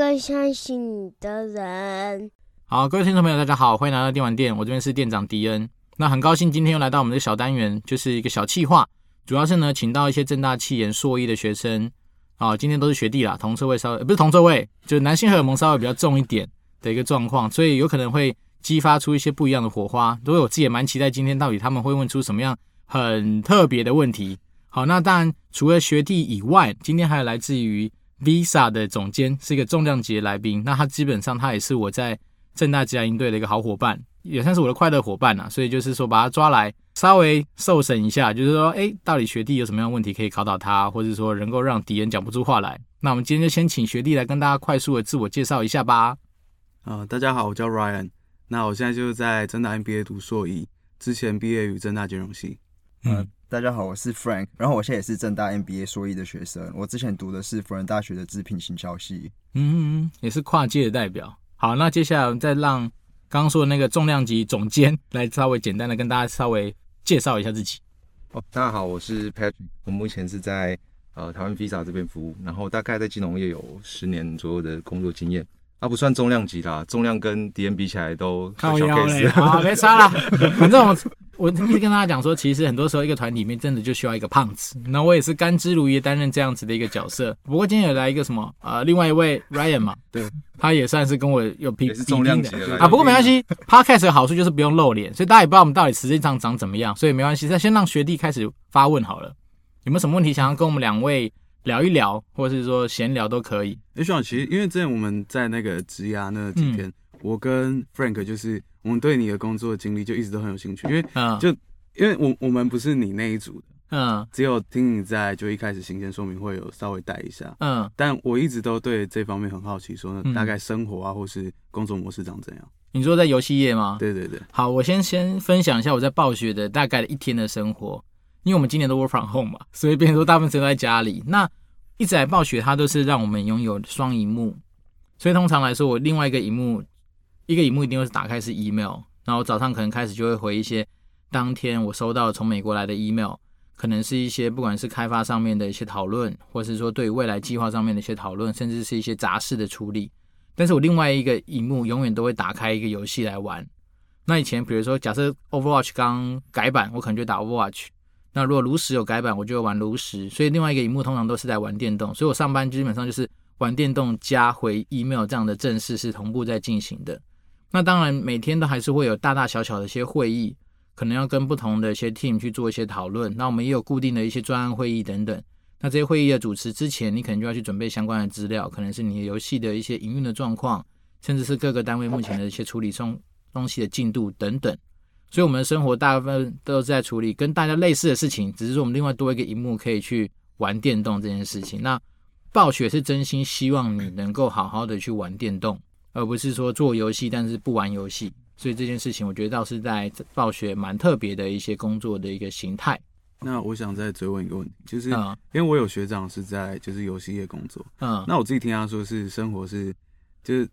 们需要一个相信你的人。好，各位听众朋友，大家好，欢迎来到电玩店，我这边是店长迪恩。那很高兴今天又来到我们的小单元，就是一个小企划，主要是呢，请到一些正大气研硕一的学生。啊，今天都是学弟啦，同座位稍微不是同座位，就是男性荷尔蒙稍微比较重一点的一个状况，所以有可能会激发出一些不一样的火花。所以我自己也蛮期待今天到底他们会问出什么样很特别的问题。好，那当然除了学弟以外，今天还有来自于 Visa 的总监，是一个重量级的来宾。那他基本上他也是我在正大职涯营队的一个好伙伴，也算是我的快乐伙伴呐。所以就是说把他抓来。稍微受审一下，就是说，哎，到底学弟有什么样的问题可以考倒他，或者说能够让敌人讲不出话来？那我们今天就先请学弟来跟大家快速的自我介绍一下吧。啊、呃，大家好，我叫 Ryan，那我现在就是在正大 MBA 读硕一，之前毕业于正大金融系。嗯、呃，大家好，我是 Frank，然后我现在也是正大 MBA 硕一的学生，我之前读的是辅仁大学的资品行销系。嗯，也是跨界的代表。好，那接下来我们再让刚刚说的那个重量级总监来稍微简单的跟大家稍微。介绍一下自己哦，大家好，我是 Patrick，我目前是在呃台湾 Visa 这边服务，然后大概在金融业有十年左右的工作经验，啊不算重量级啦，重量跟敌人比起来都小 case，好，没差啦，反正我。我一直跟大家讲说，其实很多时候一个团里面真的就需要一个胖子。那我也是甘之如饴担任这样子的一个角色。不过今天有来一个什么呃，另外一位 Ryan 嘛，对，他也算是跟我有比，也是重量级的啊。不过没关系，Podcast 的好处就是不用露脸，所以大家也不知道我们到底实际上长怎么样，所以没关系。那先让学弟开始发问好了，有没有什么问题想要跟我们两位聊一聊，或者是说闲聊都可以。哎，学长，其实因为之前我们在那个职涯那几天，嗯、我跟 Frank 就是我们对你的工作经历就一直都很有兴趣，因为就。嗯因为我我们不是你那一组的，嗯，只有听你在就一开始行前说明会有稍微带一下，嗯，但我一直都对这方面很好奇，说呢大概生活啊或是工作模式长怎样？你说在游戏业吗？对对对。好，我先先分享一下我在暴雪的大概的一天的生活，因为我们今年都 work from home 嘛，所以变成说大部分时间都在家里。那一直来暴雪，它都是让我们拥有双荧幕，所以通常来说，我另外一个荧幕，一个荧幕一定会是打开是 email，然后早上可能开始就会回一些。当天我收到从美国来的 email，可能是一些不管是开发上面的一些讨论，或是说对未来计划上面的一些讨论，甚至是一些杂事的处理。但是我另外一个荧幕永远都会打开一个游戏来玩。那以前比如说假设 Overwatch 刚改版，我可能就打 Overwatch。那如果炉石有改版，我就会玩炉石。所以另外一个荧幕通常都是在玩电动。所以我上班基本上就是玩电动加回 email 这样的正事是同步在进行的。那当然每天都还是会有大大小小的一些会议。可能要跟不同的一些 team 去做一些讨论，那我们也有固定的一些专案会议等等。那这些会议的主持之前，你可能就要去准备相关的资料，可能是你游戏的一些营运的状况，甚至是各个单位目前的一些处理中东西的进度等等。所以，我们的生活大部分都是在处理跟大家类似的事情，只是说我们另外多一个荧幕可以去玩电动这件事情。那暴雪是真心希望你能够好好的去玩电动，而不是说做游戏但是不玩游戏。所以这件事情，我觉得倒是在暴雪蛮特别的一些工作的一个形态。那我想再追问一个问题，就是因为我有学长是在就是游戏业工作，嗯，那我自己听他说是生活是就是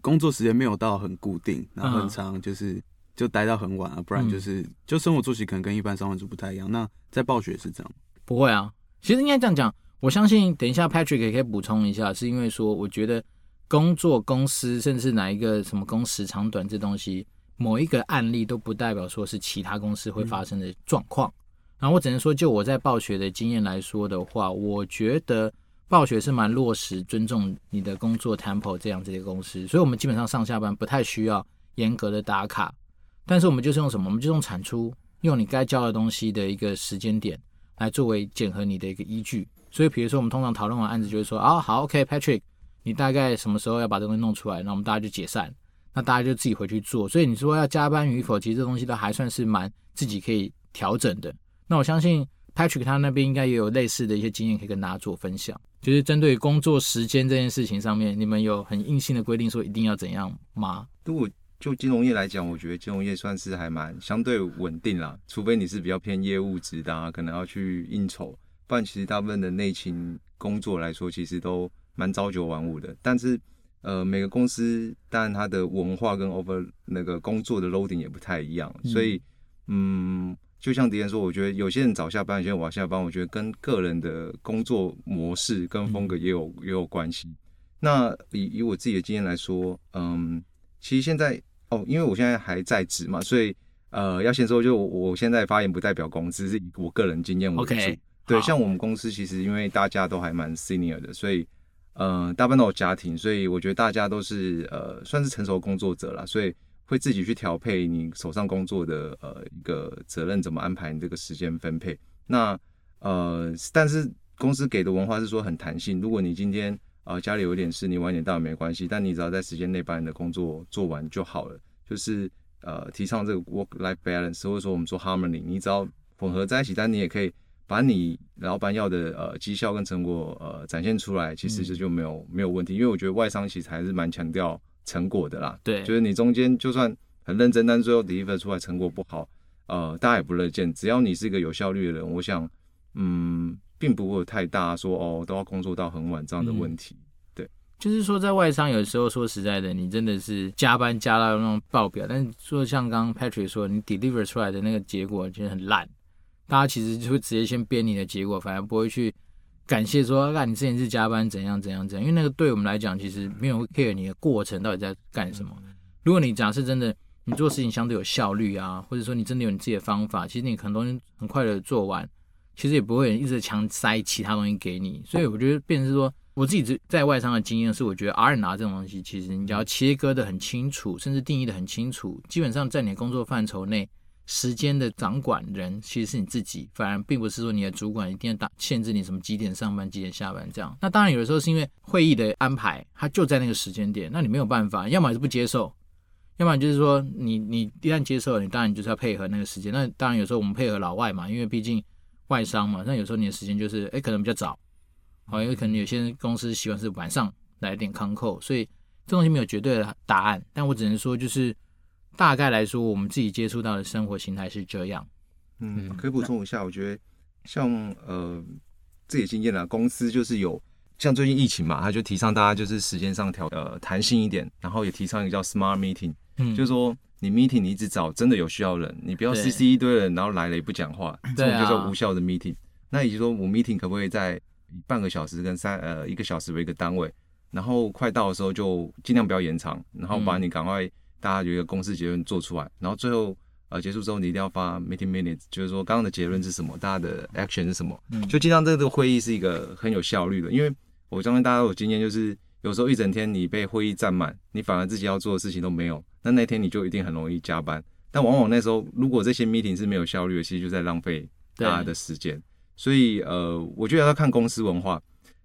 工作时间没有到很固定，然后很长就是就待到很晚啊，不然就是就生活作息可能跟一般上班族不太一样。那在暴雪是这样？不会啊，其实应该这样讲。我相信等一下 Patrick 也可以补充一下，是因为说我觉得。工作公司，甚至哪一个什么工时长短这东西，某一个案例都不代表说是其他公司会发生的状况。然后我只能说，就我在暴雪的经验来说的话，我觉得暴雪是蛮落实尊重你的工作 tempo 这样子的公司，所以我们基本上上下班不太需要严格的打卡，但是我们就是用什么？我们就用产出，用你该交的东西的一个时间点来作为检核你的一个依据。所以比如说我们通常讨论完案子，就会说啊，好，OK，Patrick。你大概什么时候要把这东西弄出来？那我们大家就解散，那大家就自己回去做。所以你说要加班与否，其实这东西都还算是蛮自己可以调整的。那我相信 Patrick 他那边应该也有类似的一些经验可以跟大家做分享。就是针对工作时间这件事情上面，你们有很硬性的规定说一定要怎样吗？如果就金融业来讲，我觉得金融业算是还蛮相对稳定啦，除非你是比较偏业务职的啊，可能要去应酬，不然其实大部分的内勤工作来说，其实都。蛮朝九晚五的，但是呃，每个公司当然它的文化跟 over 那个工作的 loading 也不太一样，嗯、所以嗯，就像迪恩说，我觉得有些人早下班，有些人晚下班，我觉得跟个人的工作模式跟风格也有、嗯、也有关系。那以以我自己的经验来说，嗯，其实现在哦，因为我现在还在职嘛，所以呃，要先说，就我，我现在发言不代表公司，是以我个人经验为主。Okay, 对，像我们公司其实因为大家都还蛮 senior 的，所以呃，大部分都有家庭，所以我觉得大家都是呃，算是成熟工作者啦，所以。会自己去调配你手上工作的呃一个责任，怎么安排你这个时间分配？那呃，但是公司给的文化是说很弹性。如果你今天呃家里有点事，你晚点到也没关系，但你只要在时间内把你的工作做完就好了。就是呃提倡这个 work-life balance，或者说我们说 harmony，你只要混合在一起，但你也可以把你老板要的呃绩效跟成果呃展现出来，其实这就没有、嗯、没有问题。因为我觉得外商其实还是蛮强调。成果的啦，对，就是你中间就算很认真，但最后 deliver 出来成果不好，呃，大家也不乐见。只要你是一个有效率的人，我想，嗯，并不会有太大说哦，都要工作到很晚这样的问题。嗯、对，就是说在外商有时候说实在的，你真的是加班加到那种爆表，但是说像刚刚 Patrick 说，你 deliver 出来的那个结果其实很烂，大家其实就会直接先编你的结果，反而不会去。感谢说，那你之前是加班怎样怎样怎样？因为那个对我们来讲，其实没有 care 你的过程到底在干什么。如果你假设真的你做事情相对有效率啊，或者说你真的有你自己的方法，其实你很多人很快的做完，其实也不会一直强塞其他东西给你。所以我觉得，变成是说，我自己在外商的经验是，我觉得 R&R 这种东西，其实你只要切割的很清楚，甚至定义的很清楚，基本上在你的工作范畴内。时间的掌管人其实是你自己，反而并不是说你的主管一定要打限制你什么几点上班几点下班这样。那当然有的时候是因为会议的安排，它就在那个时间点，那你没有办法，要么是不接受，要么就是说你你一旦接受了，你当然就是要配合那个时间。那当然有时候我们配合老外嘛，因为毕竟外商嘛，那有时候你的时间就是哎可能比较早，好，因为可能有些公司习惯是晚上来点康扣，所以这东西没有绝对的答案，但我只能说就是。大概来说，我们自己接触到的生活形态是这样。嗯，可以补充一下，我觉得像呃自己经验啦，公司就是有像最近疫情嘛，他就提倡大家就是时间上调呃弹性一点，然后也提倡一个叫 smart meeting，嗯，就是说你 meeting 你一直找真的有需要人，你不要 CC 一堆人，然后来了也不讲话，这种叫做无效的 meeting。那也就是说，我 meeting 可不可以在半个小时跟三呃一个小时为一个单位，然后快到的时候就尽量不要延长，然后把你赶快。大家有一个公司结论做出来，然后最后呃结束之后，你一定要发 meeting minutes，就是说刚刚的结论是什么，大家的 action 是什么，嗯，就经常这个会议是一个很有效率的，因为我相信大家都有经验，就是有时候一整天你被会议占满，你反而自己要做的事情都没有，那那天你就一定很容易加班。但往往那时候如果这些 meeting 是没有效率的，其实就在浪费大家的时间。所以呃，我觉得要看公司文化，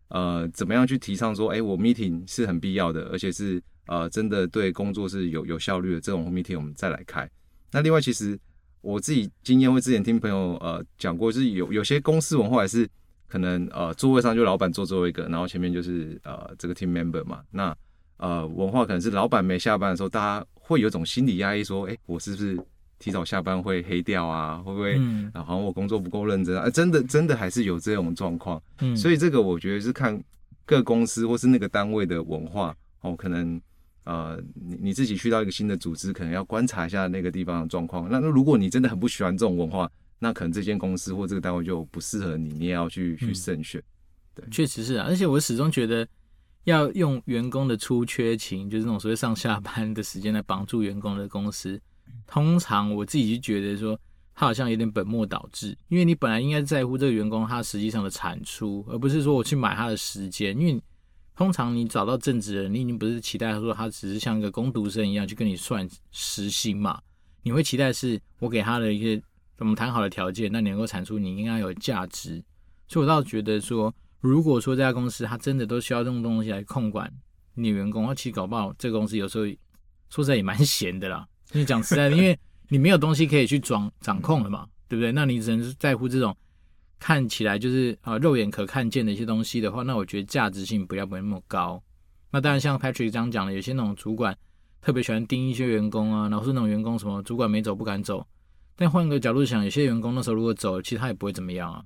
呃，怎么样去提倡说，哎，我 meeting 是很必要的，而且是。呃，真的对工作是有有效率的这种 meeting，我们再来开。那另外，其实我自己经验，会之前听朋友呃讲过，就是有有些公司文化也是可能呃座位上就老板坐最后一个，然后前面就是呃这个 team member 嘛。那呃文化可能是老板没下班的时候，大家会有种心理压抑，说，哎，我是不是提早下班会黑掉啊？会不会啊？好像我工作不够认真啊？真的真的还是有这种状况。嗯，所以这个我觉得是看各公司或是那个单位的文化哦，可能。呃，你你自己去到一个新的组织，可能要观察一下那个地方的状况。那那如果你真的很不喜欢这种文化，那可能这间公司或这个单位就不适合你，你也要去去慎选。对，确实是啊。而且我始终觉得，要用员工的出缺勤，就是那种所谓上下班的时间来绑住员工的公司，通常我自己就觉得说，他好像有点本末倒置。因为你本来应该在乎这个员工他实际上的产出，而不是说我去买他的时间，因为。通常你找到正职人，你已经不是期待说他只是像一个工读生一样去跟你算时薪嘛？你会期待是我给他的一些我们谈好的条件，那你能够产出你应该有价值。所以我倒觉得说，如果说这家公司它真的都需要这种东西来控管你员工，那其实搞不好这个公司有时候说实在也蛮闲的啦。你讲实在的，因为你没有东西可以去掌掌控了嘛，对不对？那你只能是在乎这种。看起来就是啊，肉眼可看见的一些东西的话，那我觉得价值性不要不会那么高。那当然，像 Patrick 这样讲的，有些那种主管特别喜欢盯一些员工啊，然后是那种员工什么主管没走不敢走。但换个角度想，有些员工那时候如果走了，其实他也不会怎么样啊。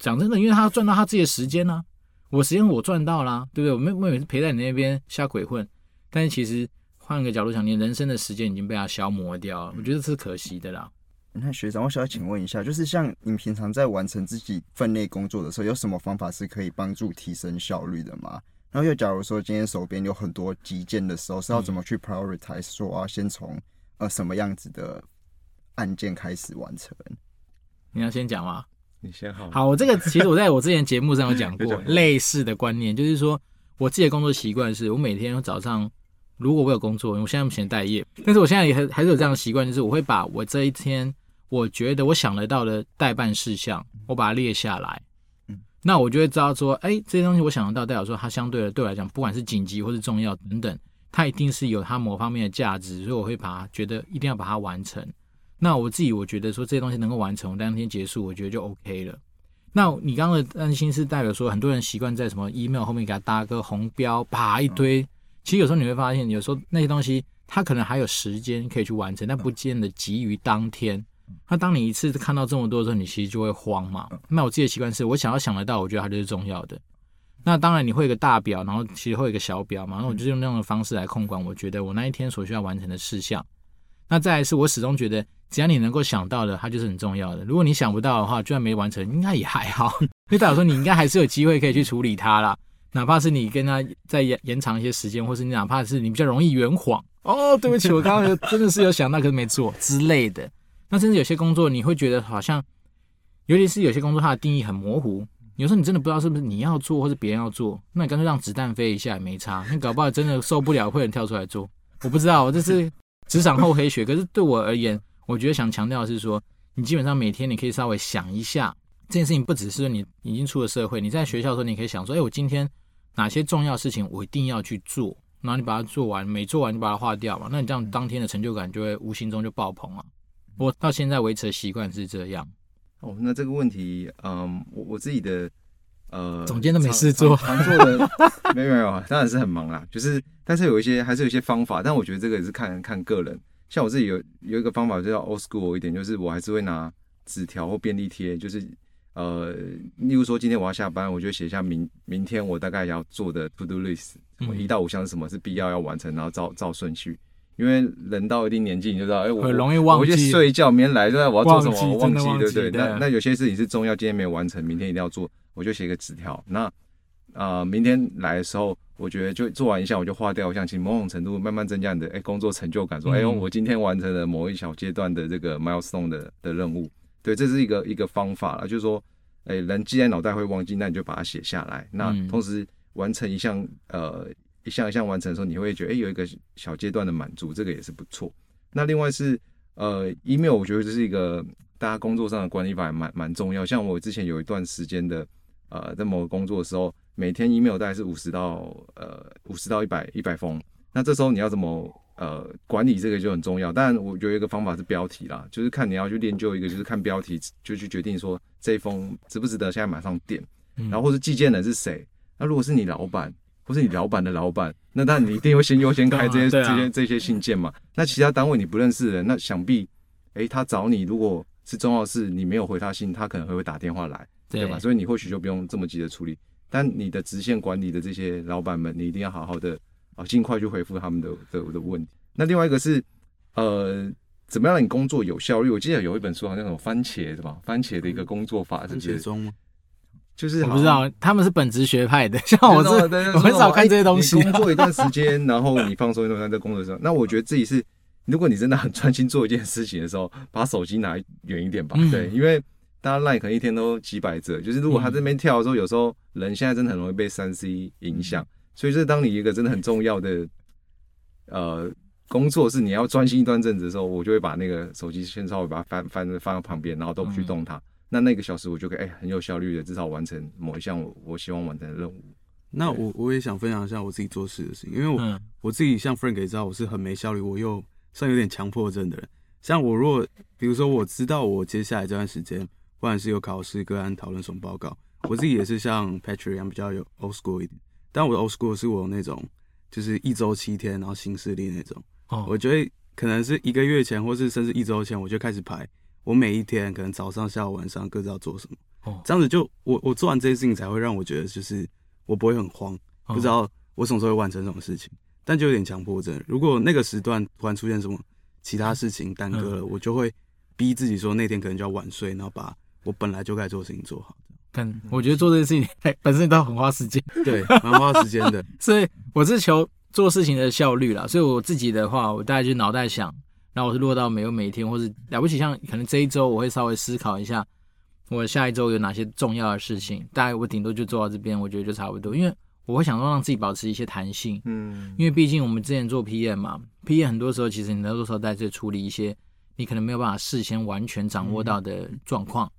讲真的，因为他赚到他自己的时间啊，我时间我赚到啦，对不对？我没没有陪在你那边瞎鬼混。但是其实换个角度想，你人生的时间已经被他消磨掉了，我觉得这是可惜的啦。那学长，我想要请问一下，就是像你平常在完成自己分内工作的时候，有什么方法是可以帮助提升效率的吗？然后又假如说今天手边有很多急件的时候，是要怎么去 prioritize？说我要先从呃什么样子的案件开始完成？你要先讲吗？你先好。好，我这个 其实我在我之前节目上有讲过类似的观念，就是说我自己的工作习惯是，我每天早上如果我有工作，我现在目前待业，但是我现在也还还是有这样的习惯，就是我会把我这一天我觉得我想得到的代办事项，我把它列下来。那我就会知道说，哎，这些东西我想得到，代表说它相对的对我来讲，不管是紧急或是重要等等，它一定是有它某方面的价值，所以我会把它觉得一定要把它完成。那我自己我觉得说这些东西能够完成，我当天结束，我觉得就 OK 了。那你刚刚的担心是代表说，很多人习惯在什么 email 后面给他搭个红标，啪一堆。其实有时候你会发现，有时候那些东西他可能还有时间可以去完成，但不见得急于当天。那当你一次看到这么多的时候，你其实就会慌嘛。那我自己的习惯是，我想要想得到，我觉得它就是重要的。那当然你会有个大表，然后其实会有个小表嘛。那我就用那样的方式来控管，我觉得我那一天所需要完成的事项。那再来是我始终觉得，只要你能够想到的，它就是很重要的。如果你想不到的话，就算没完成，应该也还好，因为代表说你应该还是有机会可以去处理它啦。哪怕是你跟他再延延长一些时间，或是你哪怕是你比较容易圆谎哦，对不起，我刚刚真的是有想到，可是没做之类的。那甚至有些工作，你会觉得好像，尤其是有些工作，它的定义很模糊。有时候你真的不知道是不是你要做，或是别人要做，那你干脆让子弹飞一下也没差。你搞不好真的受不了，会有人跳出来做。我不知道，我这是职场厚黑学。可是对我而言，我觉得想强调的是说，你基本上每天你可以稍微想一下这件事情，不只是你已经出了社会，你在学校的时候，你可以想说，哎，我今天哪些重要事情我一定要去做，然后你把它做完，每做完就把它划掉嘛。那你这样当天的成就感就会无形中就爆棚了。我到现在维持的习惯是这样。哦，那这个问题，嗯，我我自己的，呃，总监都没事做，做的没有没有啊，当然是很忙啦。就是，但是有一些还是有一些方法，但我觉得这个也是看看个人。像我自己有有一个方法，就叫 old school 一点，就是我还是会拿纸条或便利贴，就是呃，例如说今天我要下班，我就写下明明天我大概要做的 to do list，我一到五项是什么是必要要完成，然后照照顺序。因为人到一定年纪，你就知道，哎、欸，我很容易忘记，我去睡一觉，明天来对，我要做什么，我忘记，忘记对不对？那那有些事情是重要，今天没有完成，明天一定要做，我就写个纸条。那啊、呃，明天来的时候，我觉得就做完一项，我就划掉一项，其实某种程度慢慢增加你的哎、欸、工作成就感，说哎、我今天完成了某一小阶段的这个 milestone 的的任务。对，这是一个一个方法了，就是说，哎、欸，人既然脑袋会忘记，那你就把它写下来。那同时完成一项呃。一项一项完成的时候，你会觉得哎、欸，有一个小阶段的满足，这个也是不错。那另外是呃，email，我觉得这是一个大家工作上的管理法，蛮蛮重要。像我之前有一段时间的呃，在某个工作的时候，每天 email 大概是五十到呃五十到一百一百封。那这时候你要怎么呃管理这个就很重要。当然，我觉得一个方法是标题啦，就是看你要去练就一个，就是看标题就去决定说这一封值不值得现在马上点，然后或是寄件人是谁。那如果是你老板。或是你老板的老板，那当然你一定会先优先开 这些这些这些信件嘛。那其他单位你不认识的人，那想必，哎，他找你如果是重要的事，你没有回他信，他可能会会打电话来，对吧？所以你或许就不用这么急的处理。但你的直线管理的这些老板们，你一定要好好的啊，尽快去回复他们的的的问题。那另外一个是，呃，怎么样让你工作有效率？我记得有一本书好像什么番茄是吧？番茄的一个工作法，是不是？就是我不知道他们是本职学派的，像我这我很少看这些东西。工作一段时间，然后你放松一段时间在工作上，那我觉得自己是，如果你真的很专心做一件事情的时候，把手机拿远一点吧。对，因为大家 like 可能一天都几百则，就是如果他这边跳的时候，有时候人现在真的很容易被三 C 影响，所以是当你一个真的很重要的呃工作是你要专心一段阵子的时候，我就会把那个手机先稍微把它翻翻放在旁边，然后都不去动它。那那个小时我就可以哎、欸、很有效率的至少完成某一项我我希望完成的任务。那我我也想分享一下我自己做事的事情，因为我、嗯、我自己像 Frank 也知道我是很没效率，我又算有点强迫症的人。像我如果比如说我知道我接下来这段时间，不管是有考试、个案讨论什么报告，我自己也是像 Patrick 一样比较有 old school 一点。但我的 old school 是我那种就是一周七天然后新势力那种。哦，我觉得可能是一个月前或是甚至一周前我就开始排。我每一天可能早上、下午、晚上各自要做什么，哦，这样子就我我做完这些事情才会让我觉得就是我不会很慌，不知道我什么时候会完成什么事情，但就有点强迫症。如果那个时段突然出现什么其他事情耽搁了，我就会逼自己说那天可能就要晚睡，然后把我本来就该做事情做好。但我觉得做这件事情 本身都很花时间，对，蛮花时间的。所以我是求做事情的效率啦。所以我自己的话，我大概就脑袋想，然后我是落到每有每天，或是了不起，像可能这一周我会稍微思考一下，我下一周有哪些重要的事情，大概我顶多就做到这边，我觉得就差不多。因为我会想说让自己保持一些弹性，嗯，因为毕竟我们之前做 PM 嘛，PM 很多时候其实你很多时候在这处理一些你可能没有办法事先完全掌握到的状况。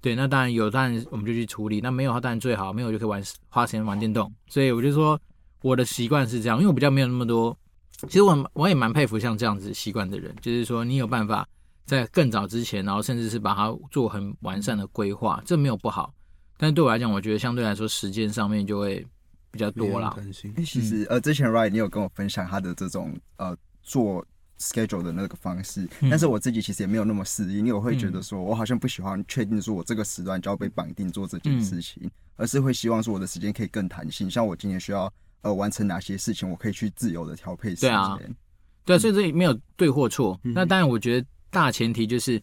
对，那当然有，当然我们就去处理。那没有的话，当然最好，没有就可以玩花钱玩电动。所以我就说，我的习惯是这样，因为我比较没有那么多。其实我我也蛮佩服像这样子习惯的人，就是说你有办法在更早之前，然后甚至是把它做很完善的规划，这没有不好。但是对我来讲，我觉得相对来说时间上面就会比较多啦。其实呃，之前 Ryan 你有跟我分享他的这种呃做。Schedule 的那个方式，但是我自己其实也没有那么适应，因为我会觉得说，我好像不喜欢确定说我这个时段就要被绑定做这件事情，而是会希望说我的时间可以更弹性，像我今天需要呃完成哪些事情，我可以去自由的调配时间。对啊，对啊，所以这里没有对或错。那当然，我觉得大前提就是，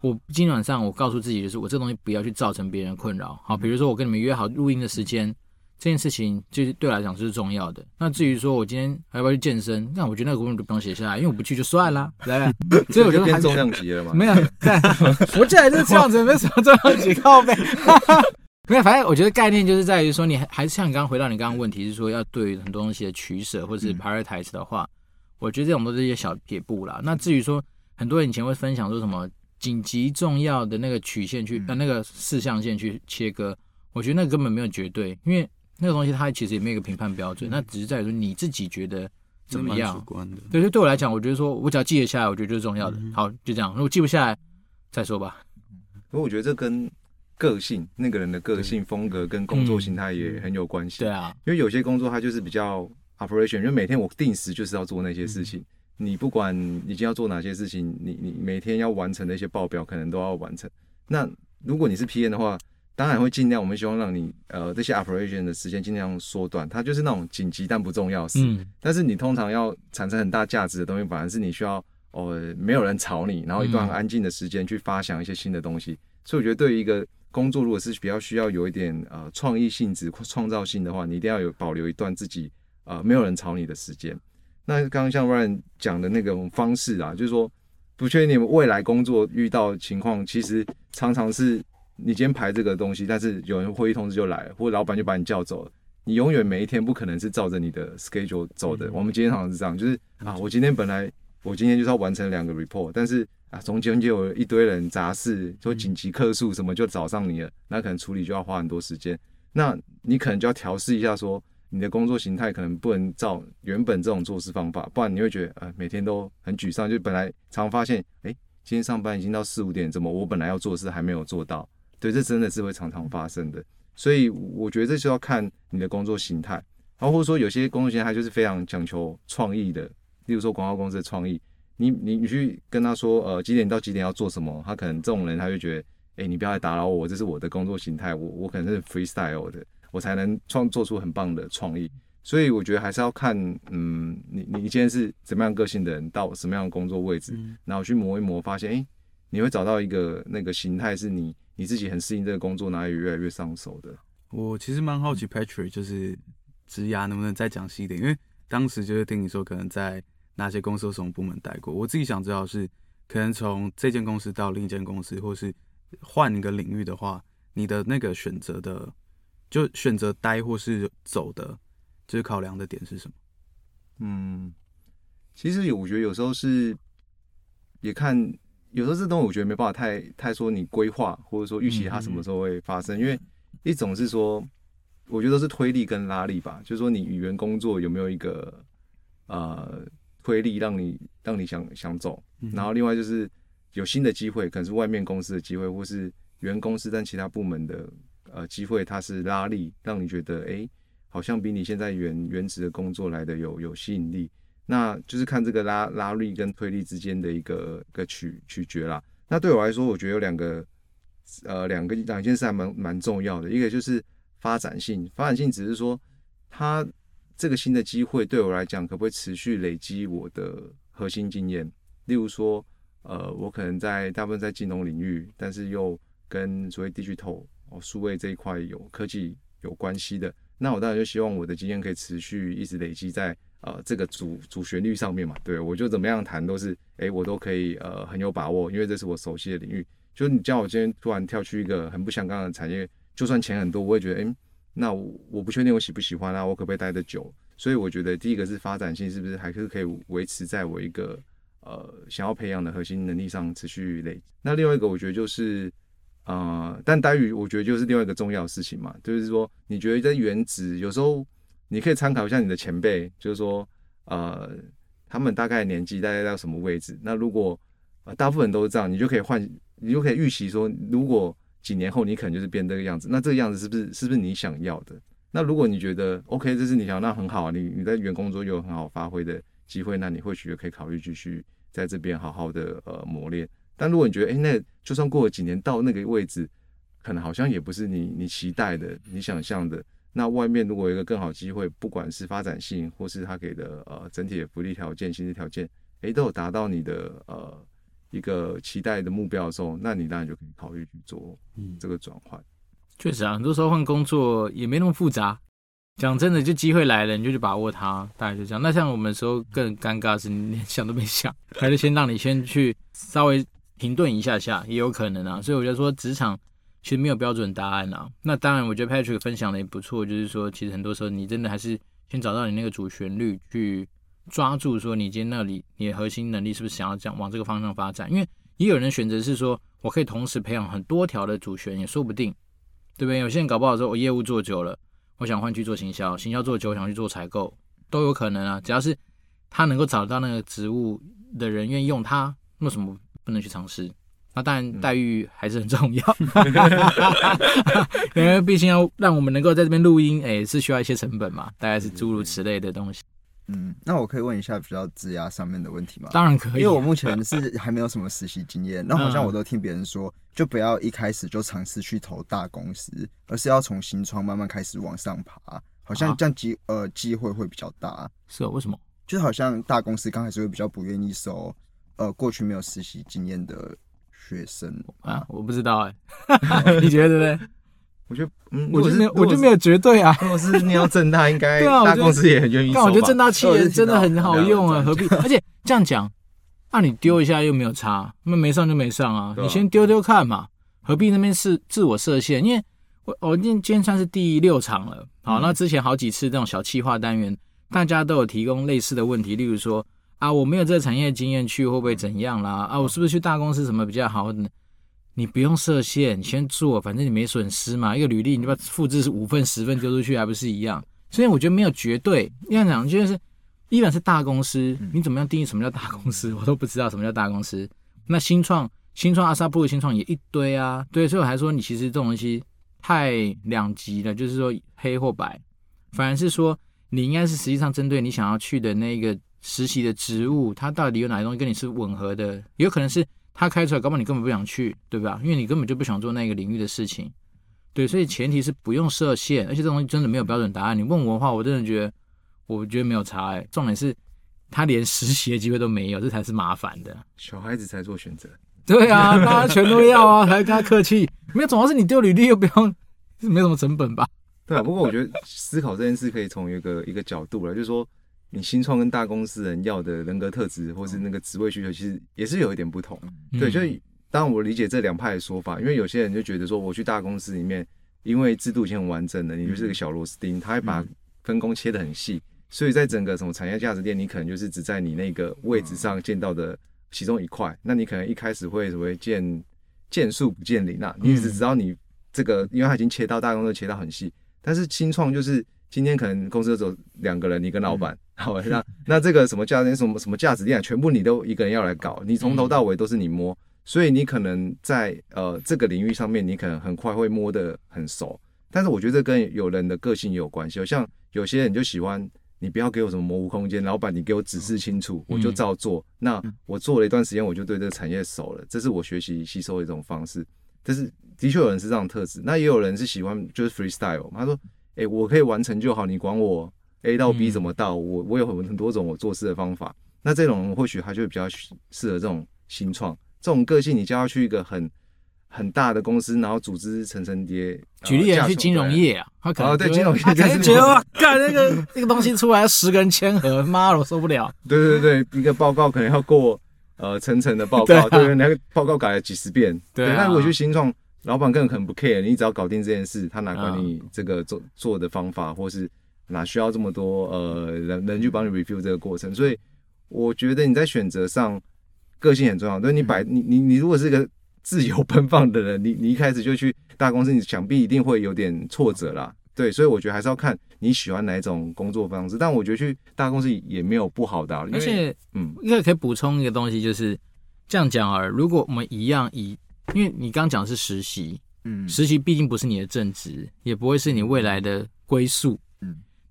我今晚上我告诉自己，就是我这东西不要去造成别人困扰。好，比如说我跟你们约好录音的时间。这件事情就是对我来讲是重要的。那至于说我今天还要不要去健身，那我觉得那个功课就不用写下来，因为我不去就算了。来，所以我觉得还重量级了嘛？没有，我进来就是这样子，没什么重量级靠背。没有，反正我觉得概念就是在于说，你还是像你刚刚回到你刚刚问题，是说要对很多东西的取舍或者是 prioritize 的话，我觉得这种都是一些小撇步啦。那至于说很多人以前会分享说什么紧急重要的那个曲线去呃那个四象限去切割，我觉得那个根本没有绝对，因为。那个东西它其实也没有一个评判标准，嗯、那只是在于说你自己觉得怎么样。主观的。对，就对我来讲，我觉得说我只要记得下来，我觉得就是重要的。嗯、好，就这样。如果记不下来，再说吧。不过我觉得这跟个性、那个人的个性风格跟工作形态也很有关系。对啊，因为有些工作它就是比较 operation，因为每天我定时就是要做那些事情。嗯、你不管已经要做哪些事情，你你每天要完成的一些报表可能都要完成。那如果你是 P N 的话，当然会尽量，我们希望让你呃这些 operation 的时间尽量缩短。它就是那种紧急但不重要事。嗯。但是你通常要产生很大价值的东西，反而是你需要哦、呃、没有人吵你，然后一段很安静的时间去发想一些新的东西。所以我觉得对于一个工作，如果是比较需要有一点呃创意性质、创造性的话，你一定要有保留一段自己呃没有人吵你的时间。那刚刚像 Ryan 讲的那种方式啊，就是说不确定你们未来工作遇到情况，其实常常是。你今天排这个东西，但是有人会议通知就来了，或者老板就把你叫走了。你永远每一天不可能是照着你的 schedule 走的。我们今天好像是这样，就是啊，我今天本来我今天就是要完成两个 report，但是啊，中间就有一堆人杂事，说紧急客诉什么就找上你了，那可能处理就要花很多时间。那你可能就要调试一下，说你的工作形态可能不能照原本这种做事方法，不然你会觉得啊，每天都很沮丧。就本来常发现，哎，今天上班已经到四五点，怎么我本来要做的事还没有做到？对，这真的是会常常发生的，所以我觉得这就要看你的工作形态，然后或者说有些工作形态它就是非常讲求创意的，例如说广告公司的创意，你你你去跟他说，呃，几点到几点要做什么，他可能这种人他就觉得，哎，你不要来打扰我，这是我的工作形态，我我可能是 freestyle 的，我才能创做出很棒的创意，所以我觉得还是要看，嗯，你你今天是怎么样个性的人，到什么样的工作位置，然后去磨一磨，发现，哎，你会找到一个那个形态是你。你自己很适应这个工作，哪里越来越上手的？我其实蛮好奇，Patrick 就是职涯能不能再讲细一点？因为当时就是听你说可能在哪些公司或什么部门待过。我自己想知道是可能从这间公司到另一间公司，或是换一个领域的话，你的那个选择的，就选择待或是走的，就是考量的点是什么？嗯，其实有，我觉得有时候是也看。有时候这东西我觉得没办法太太说你规划或者说预期它什么时候会发生，因为一种是说，我觉得都是推力跟拉力吧，就是说你语言工作有没有一个呃推力让你让你想想走，然后另外就是有新的机会，可能是外面公司的机会，或是原公司但其他部门的呃机会，它是拉力让你觉得哎，好像比你现在原原职的工作来的有有吸引力。那就是看这个拉拉力跟推力之间的一个一个取取决啦。那对我来说，我觉得有两个呃两个两件事还蛮蛮重要的。一个就是发展性，发展性只是说它这个新的机会对我来讲可不可以持续累积我的核心经验。例如说，呃，我可能在大部分在金融领域，但是又跟所谓 digital 哦数位这一块有科技有关系的，那我当然就希望我的经验可以持续一直累积在呃这个主主旋律上面嘛。对，我就怎么样谈都是，哎，我都可以呃很有把握，因为这是我熟悉的领域。就是你叫我今天突然跳去一个很不相干的产业，就算钱很多，我也觉得，哎，那我我不确定我喜不喜欢啊，我可不可以待得久？所以我觉得第一个是发展性是不是还是可以维持在我一个呃想要培养的核心能力上持续累。那另外一个我觉得就是呃，但待遇我觉得就是另外一个重要的事情嘛，就是说你觉得在原职有时候你可以参考一下你的前辈，就是说呃他们大概年纪大概到什么位置？那如果呃大部分都是这样，你就可以换，你就可以预期说，如果几年后你可能就是变这个样子，那这个样子是不是是不是你想要的？那如果你觉得 OK，这是你想，那很好，你你在原工作有很好发挥的机会，那你或许也可以考虑继续在这边好好的呃磨练。但如果你觉得，哎，那就算过了几年到那个位置，可能好像也不是你你期待的、你想象的。那外面如果有一个更好机会，不管是发展性或是他给的呃整体的福利条件、薪资条件，诶，都有达到你的呃一个期待的目标的时候，那你当然就可以考虑去做这个转换。确实啊，很多时候换工作也没那么复杂。讲真的，就机会来了，你就去把握它，大概就这样。那像我们的时候更尴尬是，你连想都没想，还是先让你先去稍微停顿一下下，也有可能啊。所以我觉得说，职场其实没有标准答案啊。那当然，我觉得 Patrick 分享的也不错，就是说，其实很多时候你真的还是先找到你那个主旋律，去抓住说你今天那里你的核心能力是不是想要这样往这个方向发展。因为也有人选择是说我可以同时培养很多条的主旋，也说不定。对不对？有些人搞不好说，我业务做久了，我想换去做行销，行销做久，我想去做采购，都有可能啊。只要是他能够找到那个职务的人愿意用他，为什么不能去尝试？那当然待遇还是很重要，因为毕竟要让我们能够在这边录音，哎，是需要一些成本嘛，大概是诸如此类的东西。嗯，那我可以问一下比较职涯上面的问题吗？当然可以，因为我目前是还没有什么实习经验，那好像我都听别人说，就不要一开始就尝试去投大公司，而是要从新创慢慢开始往上爬，好像这样机呃机会会比较大。是哦，为什么？就好像大公司刚开始会比较不愿意收呃过去没有实习经验的学生啊，我不知道哎、欸，你觉得呢？我觉得，嗯，我就没有，我就没有绝对啊。如果是你要正大，应该 大公司也很愿意。但我觉得正大企业真的很好用啊，何必？而且这样讲，那你丢一下又没有差，那没上就没上啊。你先丢丢看嘛，何必那边是自我设限？因为我我今今天算是第六场了。好，那之前好几次这种小企划单元，大家都有提供类似的问题，例如说啊，我没有这个产业经验，去会不会怎样啦？啊，我是不是去大公司什么比较好？你不用设限，你先做，反正你没损失嘛。一个履历，你把复制是五份、十份丢出去，还不是一样？所以我觉得没有绝对。这样讲就是，依然是大公司，你怎么样定义什么叫大公司？我都不知道什么叫大公司。那新创、新创、阿萨布的新创也一堆啊。对，所以我还说，你其实这种东西太两极了，就是说黑或白。反而是说，你应该是实际上针对你想要去的那个实习的职务，它到底有哪些东西跟你是吻合的？有可能是。他开出来，根本你根本不想去，对吧？因为你根本就不想做那个领域的事情，对，所以前提是不用设限，而且这东西真的没有标准答案。你问我的话，我真的觉得，我觉得没有差哎。重点是，他连实习的机会都没有，这才是麻烦的。小孩子才做选择，对啊，大家全都要啊，还跟他客气？没有，主要是你丢履历又不用，没什么成本吧？对啊，不过我觉得思考这件事可以从一个一个角度来，就是说。你新创跟大公司人要的人格特质，或是那个职位需求，其实也是有一点不同。嗯、对，所以当然我理解这两派的说法，因为有些人就觉得说，我去大公司里面，因为制度已经很完整了，你就是个小螺丝钉，他会把分工切得很细，所以在整个什么产业价值链，你可能就是只在你那个位置上见到的其中一块。那你可能一开始会所谓见见树不见林啊，你只知道你这个，因为他已经切到大公司切到很细，但是新创就是。今天可能公司只有两个人，你跟老板，好，那那这个什么价值什么什么价值链，全部你都一个人要来搞，你从头到尾都是你摸，所以你可能在呃这个领域上面，你可能很快会摸得很熟。但是我觉得这跟有人的个性也有关系，像有些人就喜欢你不要给我什么模糊空间，老板你给我指示清楚，我就照做。那我做了一段时间，我就对这个产业熟了，这是我学习吸收的一种方式。但是的确有人是这样的特质，那也有人是喜欢就是 freestyle，他说。哎，我可以完成就好，你管我 A 到 B 怎么到，我我有很很多种我做事的方法。那这种或许他就比较适合这种新创这种个性，你就要去一个很很大的公司，然后组织层层叠。举例来去金融业啊，他可能、哦、对金融业就是 觉得哇，干那个那个东西出来十个人签合，妈的我受不了。对对对，一个报告可能要过呃层层的报告，对、那个报告改了几十遍。对，那如果去新创，老板更可能不 care，你只要搞定这件事，他哪管你这个做做的方法，或是哪需要这么多呃人人去帮你 review 这个过程，所以我觉得你在选择上。个性很重要，对，你摆你你你如果是一个自由奔放的人，你你一开始就去大公司，你想必一定会有点挫折啦。对，所以我觉得还是要看你喜欢哪一种工作方式。但我觉得去大公司也没有不好的，而且嗯，应该可以补充一个东西，就是这样讲啊。如果我们一样以，因为你刚讲的是实习，嗯，实习毕竟不是你的正职，也不会是你未来的归宿，嗯。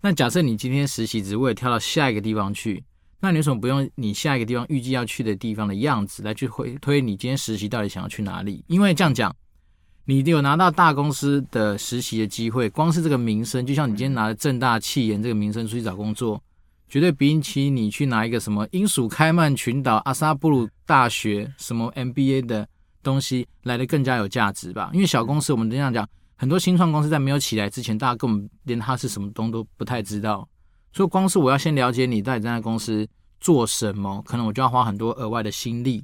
那假设你今天实习只是为了跳到下一个地方去。那你为什么不用你下一个地方预计要去的地方的样子来去回推你今天实习到底想要去哪里？因为这样讲，你有拿到大公司的实习的机会，光是这个名声，就像你今天拿了正大企研这个名声出去找工作，绝对比起你去拿一个什么英属开曼群岛阿萨布鲁大学什么 MBA 的东西来的更加有价值吧？因为小公司我们这样讲，很多新创公司在没有起来之前，大家根本连它是什么东西都不太知道。所以光是我要先了解你到底在那公司做什么，可能我就要花很多额外的心力。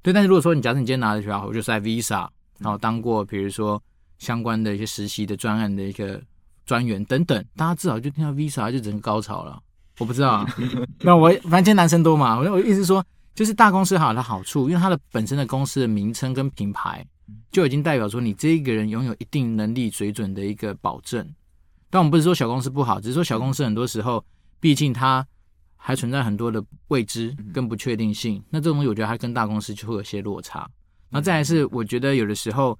对，但是如果说你假设你今天拿的学校，我就是在 Visa，然后当过比如说相关的一些实习的专案的一个专员等等，大家至少就听到 Visa 就整个高潮了。我不知道啊，那我反正今天男生多嘛，我我意思说，就是大公司好的好处，因为它的本身的公司的名称跟品牌就已经代表说你这一个人拥有一定能力水准的一个保证。但我们不是说小公司不好，只是说小公司很多时候，毕竟它还存在很多的未知跟不确定性。那这种东西，我觉得它跟大公司就会有些落差。然后再来是，我觉得有的时候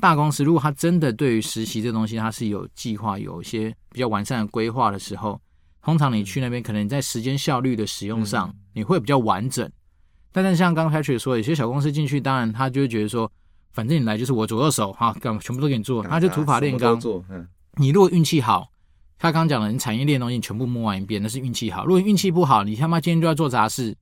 大公司如果它真的对于实习这东西，它是有计划、有一些比较完善的规划的时候，通常你去那边，可能你在时间效率的使用上，你会比较完整。但是像刚刚 Patrick 说，有些小公司进去，当然他就会觉得说，反正你来就是我左右手，哈，干全部都给你做，他就土法炼钢。嗯你如果运气好，他刚刚讲了，你产业链东西你全部摸完一遍，那是运气好。如果运气不好，你他妈今天就要做杂事，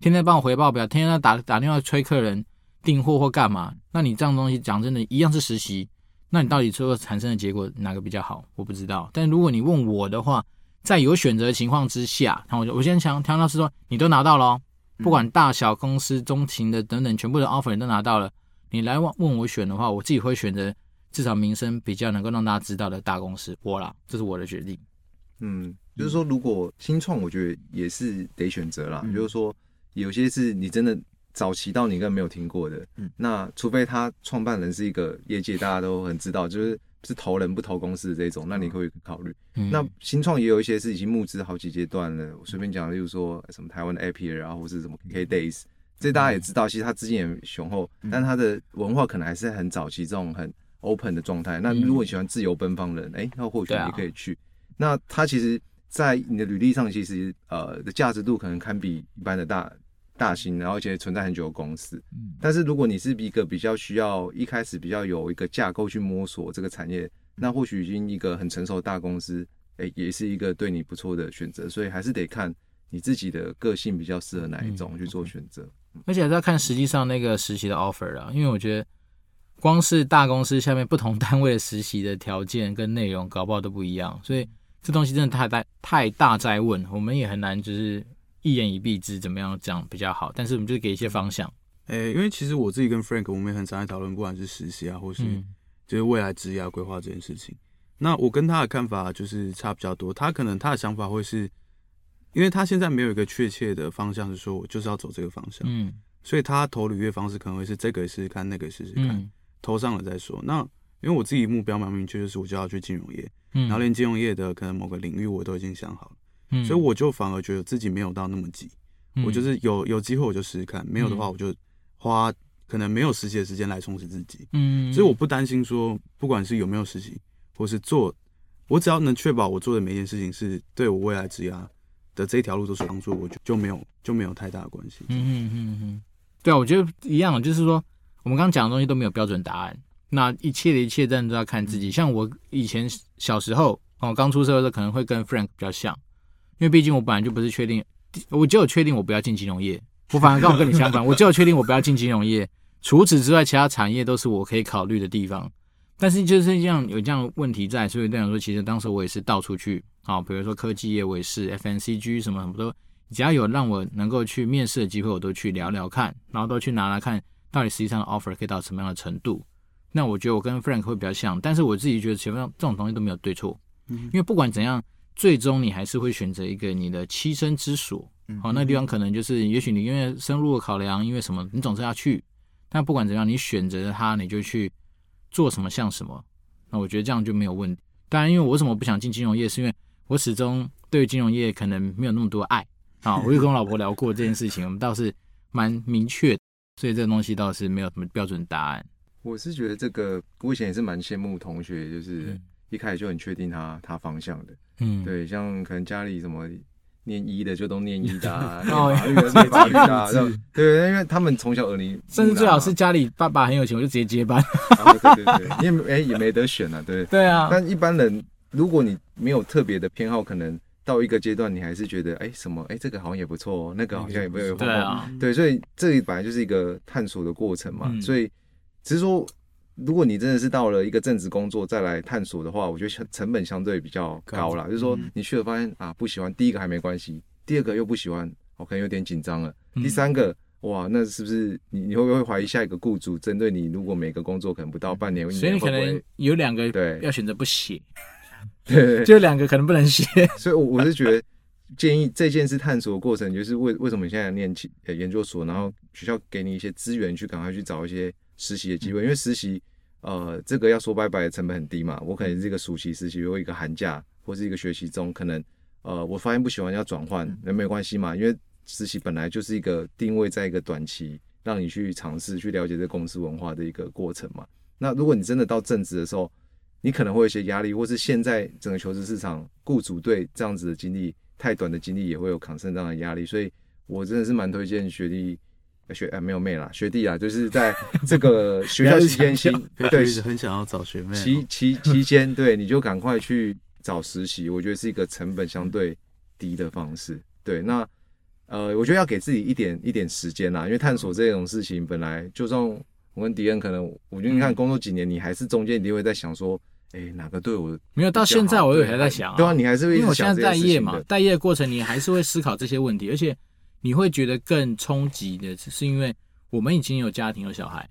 天天帮我回报表，天天要打打电话催客人订货或干嘛，那你这样东西讲真的，一样是实习，那你到底最后产生的结果哪个比较好？我不知道。但如果你问我的话，在有选择的情况之下，那我就我先强调是说，你都拿到了哦，不管大小公司、中型的等等，全部的 offer 你都拿到了，你来问问我选的话，我自己会选择。至少名声比较能够让大家知道的大公司，我啦，这是我的决定。嗯，就是说，如果新创，我觉得也是得选择啦。就是说，有些是你真的早期到你根本没有听过的，嗯，那除非他创办人是一个业界大家都很知道，就是是投人不投公司的这种，那你可以考虑。嗯那新创也有一些是已经募资好几阶段了，我随便讲，例如说什么台湾的 Appier 啊，或是什么 K Days，这大家也知道，其实它资金也雄厚，但它的文化可能还是很早期这种很。open 的状态，那如果你喜欢自由奔放的人，哎、嗯欸，那或许你可以去。啊、那它其实，在你的履历上，其实呃的价值度可能堪比一般的大大型，然后而且存在很久的公司。嗯。但是如果你是一个比较需要一开始比较有一个架构去摸索这个产业，那或许已经一个很成熟的大公司，哎、欸，也是一个对你不错的选择。所以还是得看你自己的个性比较适合哪一种去做选择。嗯、而且还是要看实际上那个实习的 offer 啊，因为我觉得。光是大公司下面不同单位的实习的条件跟内容，搞不好都不一样，所以这东西真的太大太大在问，我们也很难就是一言以蔽之怎么样讲比较好。但是我们就给一些方向。诶、欸，因为其实我自己跟 Frank 我们也很常在讨论，不管是实习啊，或是就是未来职业规划这件事情。那我跟他的看法就是差比较多，他可能他的想法会是，因为他现在没有一个确切的方向，是说我就是要走这个方向，嗯，所以他投履约方式可能会是这个试试看，那个试试看。嗯。投上了再说。那因为我自己目标蛮明确，就是我就要去金融业，嗯，然后连金融业的可能某个领域我都已经想好了，嗯，所以我就反而觉得自己没有到那么急，嗯，我就是有有机会我就试试看，没有的话我就花可能没有实习的时间来充实自己，嗯，所以我不担心说不管是有没有实习，或是做，我只要能确保我做的每一件事情是对我未来职业的这一条路都是帮助，我就就没有就没有太大的关系，嗯嗯嗯嗯，对啊，我觉得一样，就是说。我们刚刚讲的东西都没有标准答案，那一切的一切真的都要看自己。像我以前小时候哦，刚出社会的时候可能会跟 Frank 比较像，因为毕竟我本来就不是确定，我只有确定我不要进金融业，我反而刚好跟你相反，我就有确定我不要进金融业。除此之外，其他产业都是我可以考虑的地方。但是就是这样有这样的问题在，所以这样说，其实当时我也是到处去啊，比如说科技业我也是，FNCG 什么什么都，只要有让我能够去面试的机会，我都去聊聊看，然后都去拿来看，到底实际上的 offer 可以到什么样的程度。那我觉得我跟 Frank 会比较像，但是我自己觉得前面这种东西都没有对错，因为不管怎样，最终你还是会选择一个你的栖身之所。好，那地方可能就是，也许你因为深入的考量，因为什么，你总是要去。但不管怎样，你选择了它，你就去做什么像什么。那我觉得这样就没有问题。当然，因为我为什么不想进金融业，是因为我始终对于金融业可能没有那么多爱啊。我有跟我老婆聊过这件事情，我们倒是蛮明确，所以这个东西倒是没有什么标准答案。我是觉得这个，我以前也是蛮羡慕同学，就是一开始就很确定他他方向的。嗯，对，像可能家里什么。念医的就都念医的，啊，法律的 念法律的，对，因为他们从小耳濡，甚至最好是家里爸爸很有钱，我就直接接班。对对对，因为哎也没得选啊，对 对啊。但一般人，如果你没有特别的偏好，可能到一个阶段，你还是觉得哎什么哎这个好像也不错哦，那个好像也不错。对啊，对，所以这里本来就是一个探索的过程嘛，所以只是说。如果你真的是到了一个正职工作再来探索的话，我觉得成本相对比较高啦。就是说，你去了发现啊不喜欢，第一个还没关系，第二个又不喜欢，我可能有点紧张了。第三个，哇，那是不是你你会不会怀疑下一个雇主针对你？如果每个工作可能不到半年，所以你可能有两个对要选择不写，对，就两个可能不能写。所以，我我是觉得建议这件事探索的过程，就是为为什么你现在念起研究所，然后学校给你一些资源去赶快去找一些实习的机会，因为实习。呃，这个要说拜拜的成本很低嘛，我可能是一个暑期实习，或一个寒假，或是一个学习中，可能呃，我发现不喜欢要转换，那没关系嘛，因为实习本来就是一个定位在一个短期，让你去尝试去了解这个公司文化的一个过程嘛。那如果你真的到正职的时候，你可能会有一些压力，或是现在整个求职市场，雇主对这样子的经历太短的经历也会有 concern 这样的压力，所以我真的是蛮推荐学弟。学哎没有妹啦，学弟啊，就是在这个 学校期间，先对，是很想要找学妹。期期期间，对，你就赶快去找实习，我觉得是一个成本相对低的方式。对，那呃，我觉得要给自己一点一点时间啦，因为探索这种事情，本来就算我跟迪恩可能，我觉得你看工作几年，你还是中间一定会在想说，哎，哪个对我没有到现在，我也还在想，对啊，你还是会因为我现在待业嘛，待业的过程你还是会思考这些问题，而且。你会觉得更冲击的，是因为我们已经有家庭有小孩，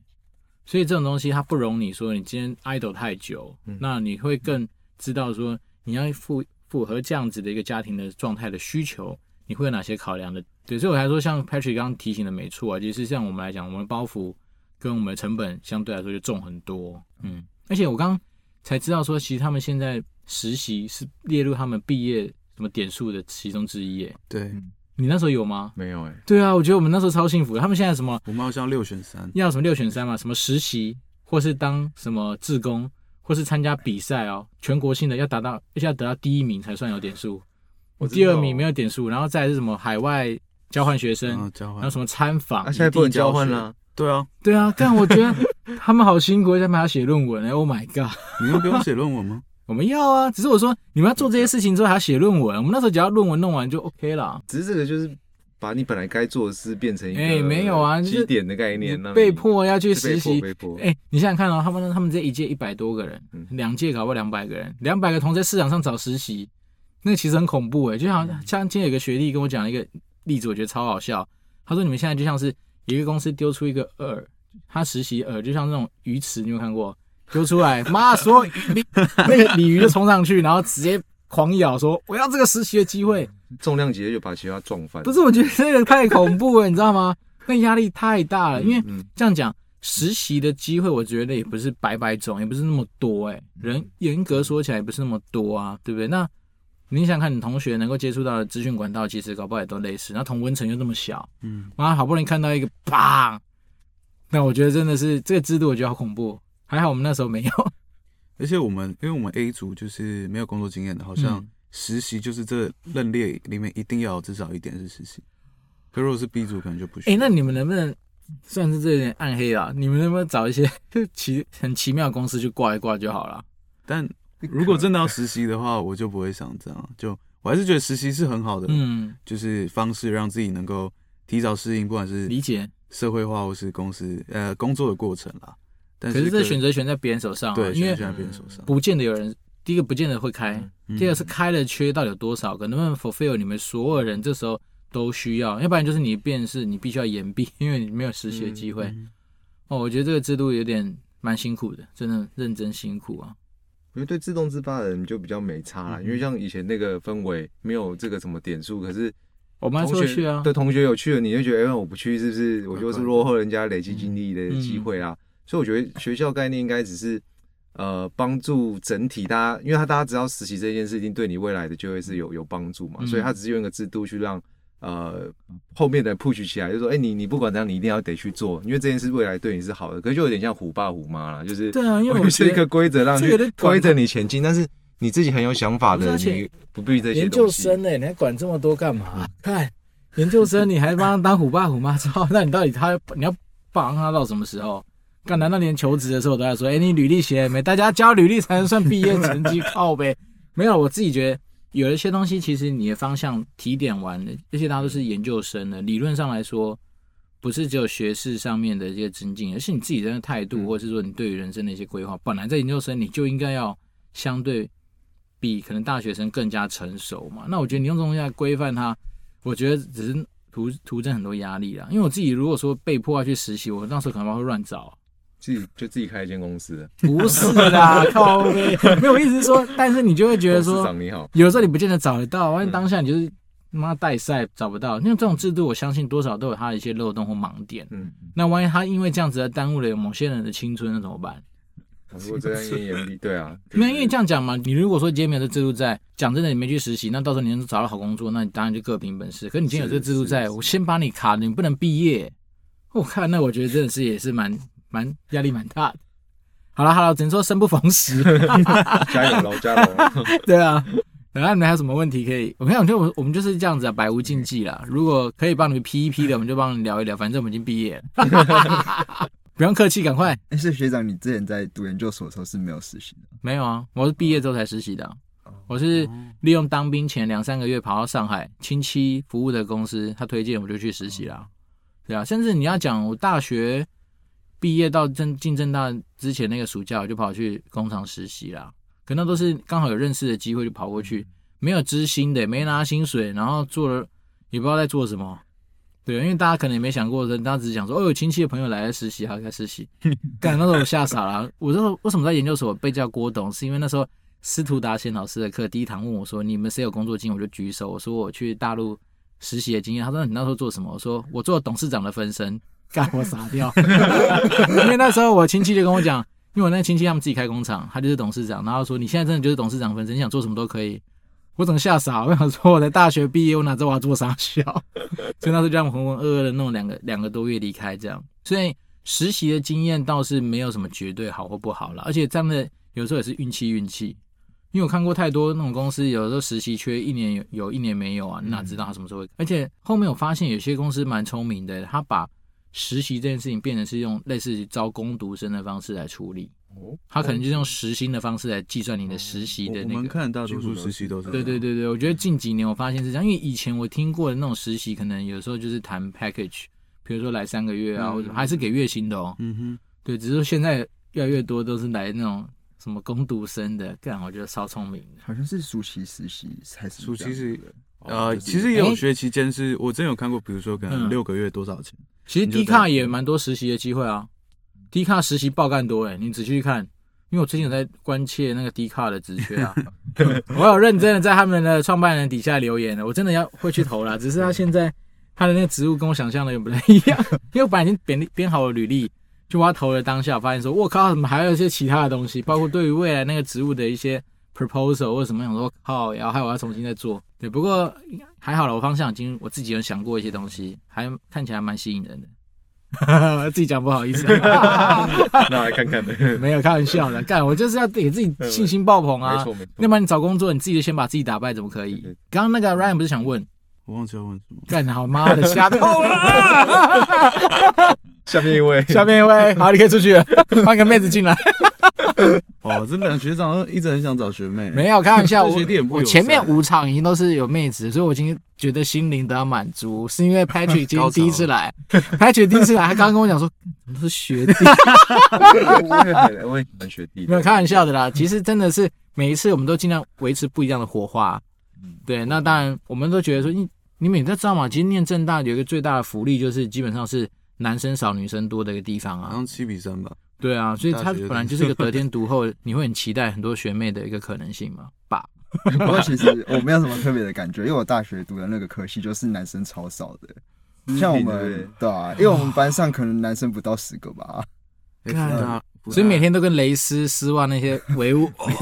所以这种东西它不容你说你今天 idle 太久，嗯、那你会更知道说你要符符合这样子的一个家庭的状态的需求，你会有哪些考量的？对，所以我还说像 Patrick 刚刚提醒的没错啊，其实像我们来讲，我们的包袱跟我们的成本相对来说就重很多，嗯，而且我刚刚才知道说，其实他们现在实习是列入他们毕业什么点数的其中之一耶，对。嗯你那时候有吗？没有哎、欸。对啊，我觉得我们那时候超幸福的。他们现在什么？我们好像六选三。要什么六选三嘛？什么实习，或是当什么志工，或是参加比赛哦，全国性的要达到，而且要得到第一名才算有点数。我第二名没有点数，然后再是什么海外交换学生，交换，然后什么参访。那现在不能交换了。对啊，对啊。但我觉得他们好辛苦，他们还要写论文哎，Oh my god！你们不用写论文吗？我们要啊，只是我说你们要做这些事情之后还要写论文。我们那时候只要论文弄完就 OK 了。只是这个就是。把你本来该做的事变成一个哎，没有啊，基点的概念，被迫要去实习。被迫。哎，你想想看哦，他们他们这一届一百多个人，两届搞不好两百个人，两百个同在市场上找实习，那个其实很恐怖哎。就像像今天有个学弟跟我讲了一个例子，我觉得超好笑。他说你们现在就像是一个公司丢出一个饵，他实习饵就像那种鱼池，你有看过？丢出来，妈，所有鱼 那个鲤鱼就冲上去，然后直接狂咬，说我要这个实习的机会。重量级的就把其他撞翻。不是，我觉得这个太恐怖了，你知道吗？那压力太大了。因为这样讲，实习的机会，我觉得也不是百百种，也不是那么多。哎，人严格说起来，也不是那么多啊，对不对？那你想想看，你同学能够接触到的资讯管道，其实搞不好也都类似。那同温层又那么小，嗯，妈，好不容易看到一个，啪！那我觉得真的是这个制度，我觉得好恐怖。还好我们那时候没有。而且我们，因为我们 A 组就是没有工作经验的，好像。实习就是这任列里面一定要有至少一点是实习，可如果是 B 组可能就不行。哎、欸，那你们能不能算是这有点暗黑啊？你们能不能找一些 奇很奇妙的公司去挂一挂就好了？但如果真的要实习的话，我就不会想这样。就我还是觉得实习是很好的，嗯，就是方式让自己能够提早适应，不管是理解社会化或是公司呃工作的过程啦。但是可是这选择权在别人手上，对，选择权在别人手上，不见得有人。第一个不见得会开，第二个是开了缺到底有多少个，能不能 fulfill 你们所有人这时候都需要，要不然就是你变是你必须要延毕，因为你没有实习的机会。哦，我觉得这个制度有点蛮辛苦的，真的认真辛苦啊。我觉得对自动自发的人就比较没差了，因为像以前那个氛围没有这个什么点数，可是我们同学去啊。对同学有去了，你就觉得哎，我不去是不是？我就是落后人家累积经历的机会啊。所以我觉得学校概念应该只是。呃，帮助整体大家，因为他大家知道实习这件事情对你未来的就业是有有帮助嘛，嗯、所以他只是用一个制度去让呃后面的 push 起来，就说，哎、欸，你你不管怎样，你一定要得去做，因为这件事未来对你是好的。可是就有点像虎爸虎妈了，就是对啊，因为我是一个规则让你规着你前进，但是你自己很有想法的，你不必这些。研究生呢、欸，你还管这么多干嘛？看研究生，你还帮他当虎爸虎妈，之后那你到底他你要帮他到什么时候？干，难道连求职的时候都在说，哎、欸，你履历写了没？大家交履历才能算毕业成绩 靠呗。没有，我自己觉得有一些东西，其实你的方向提点完了，这些大家都是研究生的，理论上来说，不是只有学士上面的一些增进，而是你自己的态度，或者是说你对于人生的一些规划。本来在研究生，你就应该要相对比可能大学生更加成熟嘛。那我觉得你用这种东西来规范他，我觉得只是徒徒增很多压力啦。因为我自己如果说被迫要去实习，我那时候可能会乱找。自己就自己开一间公司，不是啦，靠北，没有意思是说，但是你就会觉得说，你好，有时候你不见得找得到，万一当下你就是妈代赛找不到，因为这种制度，我相信多少都有它的一些漏洞或盲点。嗯，那万一他因为这样子而耽误了某些人的青春，那怎么办？如果这样严严厉，对啊，没有因为这样讲嘛，你如果说今天没有这制度在，讲真的，你没去实习，那到时候你能找到好工作，那你当然就各凭本事。可是你今天有这个制度在，我先把你卡，你不能毕业。我看那我觉得真的是也是蛮蛮压力蛮大的。好了好了，只能说生不逢时，加油喽加油！对啊，等下你们还有什么问题可以？我跟你讲，我们我们就是这样子啊，百无禁忌啦。如果可以帮你们批一批的，我们就帮你聊一聊。反正我们已经毕业了，不用客气，赶快。但是学长，你之前在读研究所的时候是没有实习的？没有啊，我是毕业之后才实习的。我是利用当兵前两三个月跑到上海亲戚服务的公司，他推荐我就去实习了。对啊，甚至你要讲我大学。毕业到正进正大之前那个暑假，我就跑去工厂实习啦。可那都是刚好有认识的机会就跑过去，没有知心的，没拿薪水，然后做了也不知道在做什么。对，因为大家可能也没想过，大家只是想说，哦，有亲戚的朋友来实习，好开实习。干，那时候我吓傻了。我说为什么在研究所被叫郭董？是因为那时候司徒达贤老师的课第一堂问我说，你们谁有工作经验？我就举手，我说我去大陆实习的经验。他说你那时候做什么？我说我做董事长的分身。干我傻掉，因为那时候我亲戚就跟我讲，因为我那亲戚他们自己开工厂，他就是董事长，然后说你现在真的就是董事长分身，你想做什么都可以。我整个吓傻，我想说我在大学毕业，我哪知道我要做啥笑，所以那时候就让我浑浑噩噩的弄两个两个多月离开这样。所以实习的经验倒是没有什么绝对好或不好了，而且真的有时候也是运气运气，因为我看过太多那种公司，有的时候实习缺一年有有一年没有啊，你哪知道他什么时候会？而且后面我发现有些公司蛮聪明的，他把实习这件事情变成是用类似招工读生的方式来处理，哦，他可能就是用时薪的方式来计算你的实习的那个。我们看大多数实习都是。对对对对，我觉得近几年我发现是这样，因为以前我听过的那种实习，可能有时候就是谈 package，比如说来三个月啊，或者还是给月薪的哦。嗯哼。对，只是说现在越来越多都是来那种什么工读生的，这样我觉得超聪明的。好像是暑期实习才是。暑期是呃，其实也有学期间是我真有看过，比如说可能六个月多少钱。其实 D 卡也蛮多实习的机会啊，D 卡实习爆干多哎，你仔细去看，因为我最近有在关切那个 D 卡的职缺啊，我有认真的在他们的创办人底下留言了，我真的要会去投了，只是他现在 他的那个职务跟我想象的也不太一样，因为我本来已经编编好了履历，就我要投的当下，发现说，我靠，怎么还有一些其他的东西，包括对于未来那个职务的一些 proposal 或者什么，想说靠，然后还有我要重新再做，对，不过。还好了，我方向已经我自己有想过一些东西，还看起来蛮吸引人的。自己讲不好意思，那来看看呗，没有开玩笑的，干我就是要给自己信心爆棚啊！没错没错，要不然你找工作，你自己就先把自己打败，怎么可以？刚刚那个 Ryan 不是想问，我忘记要问什么？干好妈的，吓透了！下面一位，下面一位，好，你可以出去了，换个妹子进来。哦，这两个学长一直很想找学妹，没有开玩笑，我我前面五场已经都是有妹子，所以我已经觉得心灵得到满足，是因为 Patrick 今天第一次来，Patrick 第一次来，他刚刚跟我讲说，怎么都是学弟，我也很我也很学弟，没有开玩笑的啦。其实真的是每一次我们都尽量维持不一样的火花。对，那当然我们都觉得说，你你们也知道嘛，其实念政大有一个最大的福利就是基本上是男生少女生多的一个地方啊，好像七比三吧。对啊，所以它本来就是一个得天独厚，你会很期待很多学妹的一个可能性嘛，爸。不过其实我没有什么特别的感觉，因为我大学读的那个科系就是男生超少的，像我们对啊，因为我们班上可能男生不到十个吧。看啊，所以每天都跟蕾丝丝袜那些为伍，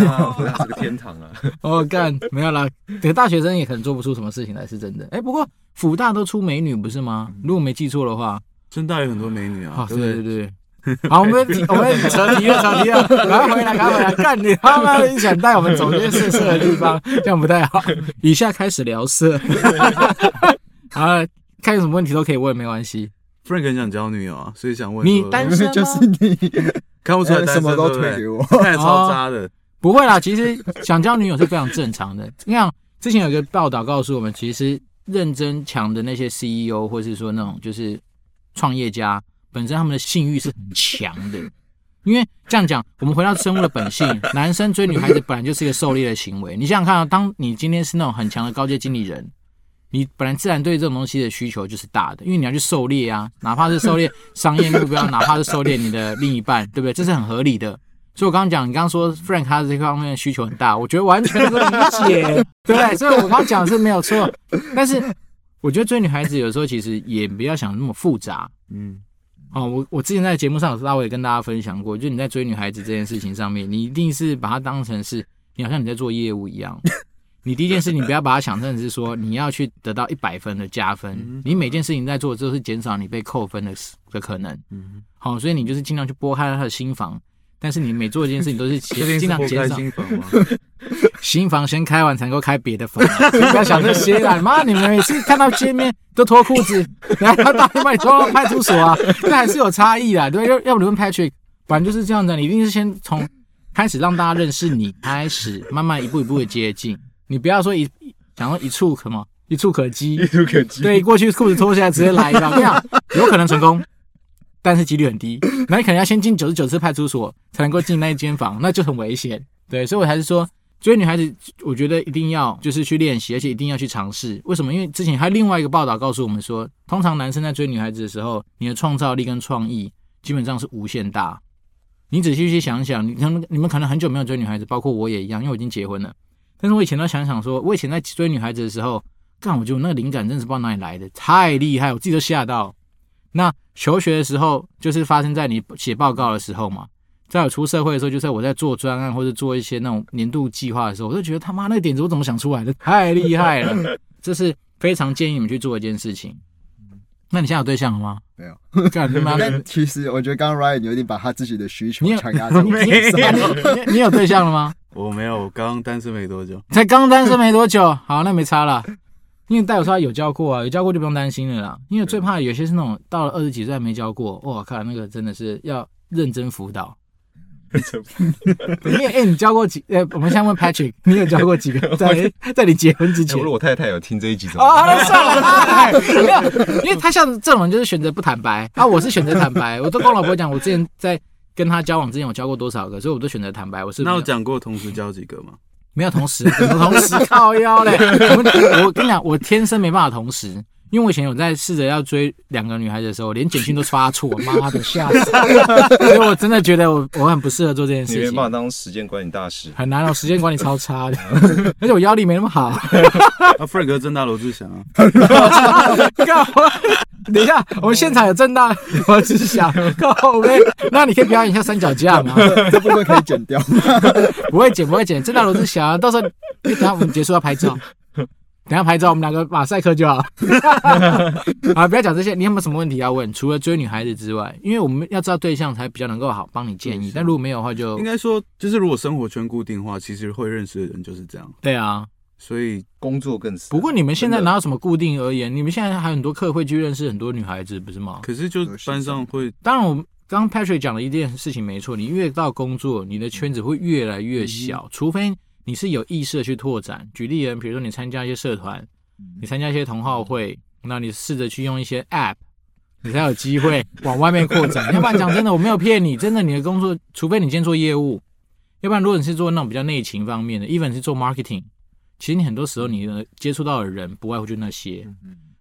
这个天堂啊！哦，干没有啦，这个大学生也可能做不出什么事情来，是真的。哎，不过辅大都出美女不是吗？如果没记错的话，政大有很多美女啊。对对对。好，我们我们扯题了，扯题了，赶快 回来，赶快回来，干你他妈的，想带我们走这些色色的地方，这样不太好。以下开始聊色，好，看有什么问题都可以问，没关系。Frank 很想交女友啊，所以想问你单 身就是你，看不出来什么都推给我，太超渣的。不会啦，其实想交女友是非常正常的。你看之前有一个报道告诉我们，其实认真强的那些 CEO 或是说那种就是创业家。本身他们的性欲是很强的，因为这样讲，我们回到生物的本性，男生追女孩子本来就是一个狩猎的行为。你想想看啊，当你今天是那种很强的高阶经理人，你本来自然对这种东西的需求就是大的，因为你要去狩猎啊，哪怕是狩猎商业目标，哪怕是狩猎你的另一半，对不对？这是很合理的。所以我刚刚讲，你刚刚说 Frank 他的这方面的需求很大，我觉得完全能够理解，对不对？所以我刚刚讲的是没有错，但是我觉得追女孩子有时候其实也不要想那么复杂，嗯。哦，我我之前在节目上有稍微跟大家分享过，就你在追女孩子这件事情上面，你一定是把它当成是，你好像你在做业务一样。你第一件事，你不要把它想成是说你要去得到一百分的加分，你每件事情在做都是减少你被扣分的的可能。嗯，好，所以你就是尽量去拨开他的心房。但是你每做一件事情都是 尽量减少心房，新房先开完才能够开别的房，不要想这些啦！妈，你们每次看到见面都脱裤子，然后打电话抓到派出所啊，那还是有差异的，对？要要不你问 Patrick，反正就是这样的，你一定是先从开始让大家认识你开始，慢慢一步一步的接近，你不要说一想说一触可吗？一触可及，一触可及，对，过去裤子脱下来直接来一个，这样 有可能成功。但是几率很低，那你可能要先进九十九次派出所才能够进那一间房，那就很危险。对，所以我还是说，追女孩子，我觉得一定要就是去练习，而且一定要去尝试。为什么？因为之前还有另外一个报道告诉我们说，通常男生在追女孩子的时候，你的创造力跟创意基本上是无限大。你仔细去想想，你可能你们可能很久没有追女孩子，包括我也一样，因为我已经结婚了。但是我以前都想想说，我以前在追女孩子的时候，干，我觉得那个灵感真是不知道哪里来的，太厉害，我自己都吓到。那求学的时候，就是发生在你写报告的时候嘛。在我出社会的时候，就是在我在做专案或者做一些那种年度计划的时候，我就觉得他妈那个点子我怎么想出来的？太厉害了！这是非常建议你们去做一件事情。那你现在有对象了吗？没有。干他妈的！其实我觉得刚刚 Ryan 有点把他自己的需求强压在我身上。你你有对象了吗？我没有，我刚单身没多久。才刚单身没多久，好，那没差了。因为代表说他有教过啊，有教过就不用担心了啦。因为最怕有些是那种到了二十几岁还没教过，哇，看那个真的是要认真辅导。因为 哎，你教过几？呃，我们先问 Patrick，你有教过几个？在在你结婚之前，如果我太太有听这一集怎么？啊，算了，没有，因为他像这种人就是选择不坦白啊，我是选择坦白。我都跟我老婆讲，我之前在跟他交往之前，我交过多少个，所以我都选择坦白。我是那我讲过同时交几个吗？没有同时，同时靠腰嘞？我我跟你讲，我天生没办法同时，因为我以前有在试着要追两个女孩子的时候，连简讯都发错，妈的吓死！所以我真的觉得我我很不适合做这件事情。你没办法当时间管理大师，很难哦，时间管理超差的，而且我腰力没那么好。啊，Frank 政大罗志祥啊！等一下，我们现场有正大罗志祥，靠北，那你可以表演一下三脚架吗？这部分可以剪掉吗？不会剪，不会剪。正大罗志祥，到时候等下我们结束要拍照，等下拍照我们两个马赛克就好。啊，不要讲这些，你有没有什么问题要问？除了追女孩子之外，因为我们要知道对象才比较能够好帮你建议。但如果没有的话，就应该说，就是如果生活圈固定的话，其实会认识的人就是这样。对啊。所以工作更是。不过你们现在哪有什么固定而言？你们现在还有很多课会去认识很多女孩子，不是吗？可是就班上会，当然我们刚刚 Patrick 讲的一件事情没错，你越到工作，你的圈子会越来越小，除非你是有意识的去拓展。举例人，比如说你参加一些社团，你参加一些同好会，那你试着去用一些 App，你才有机会 往外面扩展。要不然讲真的，我没有骗你，真的你的工作，除非你今天做业务，要不然如果你是做那种比较内勤方面的，even 是做 marketing，其实你很多时候你的接触到的人不外乎就那些，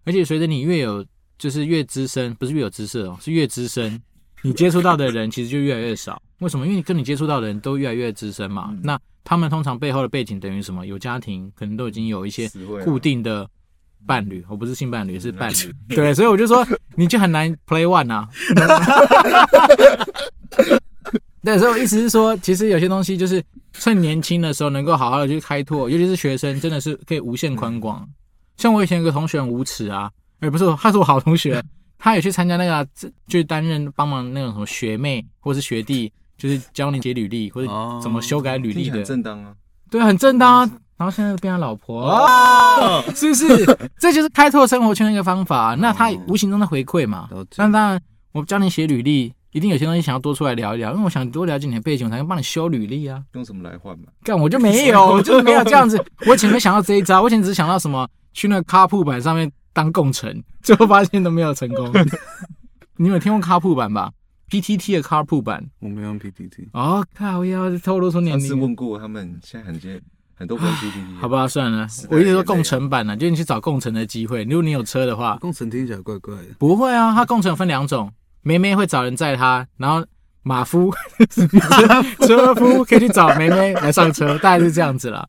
而且随着你越有，就是越资深，不是越有知识哦，是越资深，你接触到的人其实就越来越少。为什么？因为你跟你接触到的人都越来越资深嘛。嗯、那他们通常背后的背景等于什么？有家庭，可能都已经有一些固定的伴侣。我不是性伴侣，是伴侣。对，所以我就说，你就很难 play one 啊。对，所以我意思是说，其实有些东西就是趁年轻的时候能够好好的去开拓，尤其是学生，真的是可以无限宽广。像我以前有个同学很无耻啊，哎，不是，他是我好同学，他也去参加那个，就担任帮忙那种什么学妹或是学弟。就是教你写履历或者怎么修改履历的，很正当啊，对，很正当啊。然后现在变成老婆，哦，是不是？这就是开拓生活圈的一个方法。那他无形中的回馈嘛。那当然，我教你写履历，一定有些东西想要多出来聊一聊，因为我想多了解你的背景，我才能帮你修履历啊。用什么来换嘛？干我就没有，我就没有这样子。我以前没想到这一招，我以前只是想到什么去那个 Carpool 版上面当共乘，最后发现都没有成功。你有听过 Carpool 版吧？PTT 的 Carpool 版，我没用 PTT。哦，靠！我要透露出年龄。上次问过他们，现在很接很多不用 PTT。好吧，算了，我一直说共乘版呢，就你去找共乘的机会。如果你有车的话，共乘听起来怪怪的。不会啊，它共乘分两种，梅梅会找人载他，然后马夫 车夫可以去找梅梅来上车，大概是这样子啦。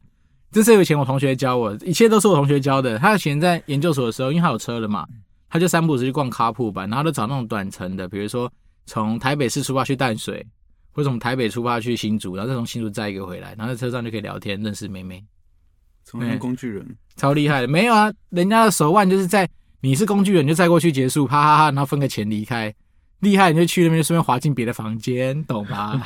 这是以前我同学教我，一切都是我同学教的。他以前在研究所的时候，因为他有车了嘛，他就三不五时去逛 Carpool 版，然后就找那种短程的，比如说。从台北市出发去淡水，或者从台北出发去新竹，然后再从新竹载一个回来，然后在车上就可以聊天，认识妹妹。从业工具人，超厉害的。没有啊，人家的手腕就是在你是工具人就载过去结束，哈哈哈，然后分个钱离开。厉害你就去那边顺便滑进别的房间，懂吗？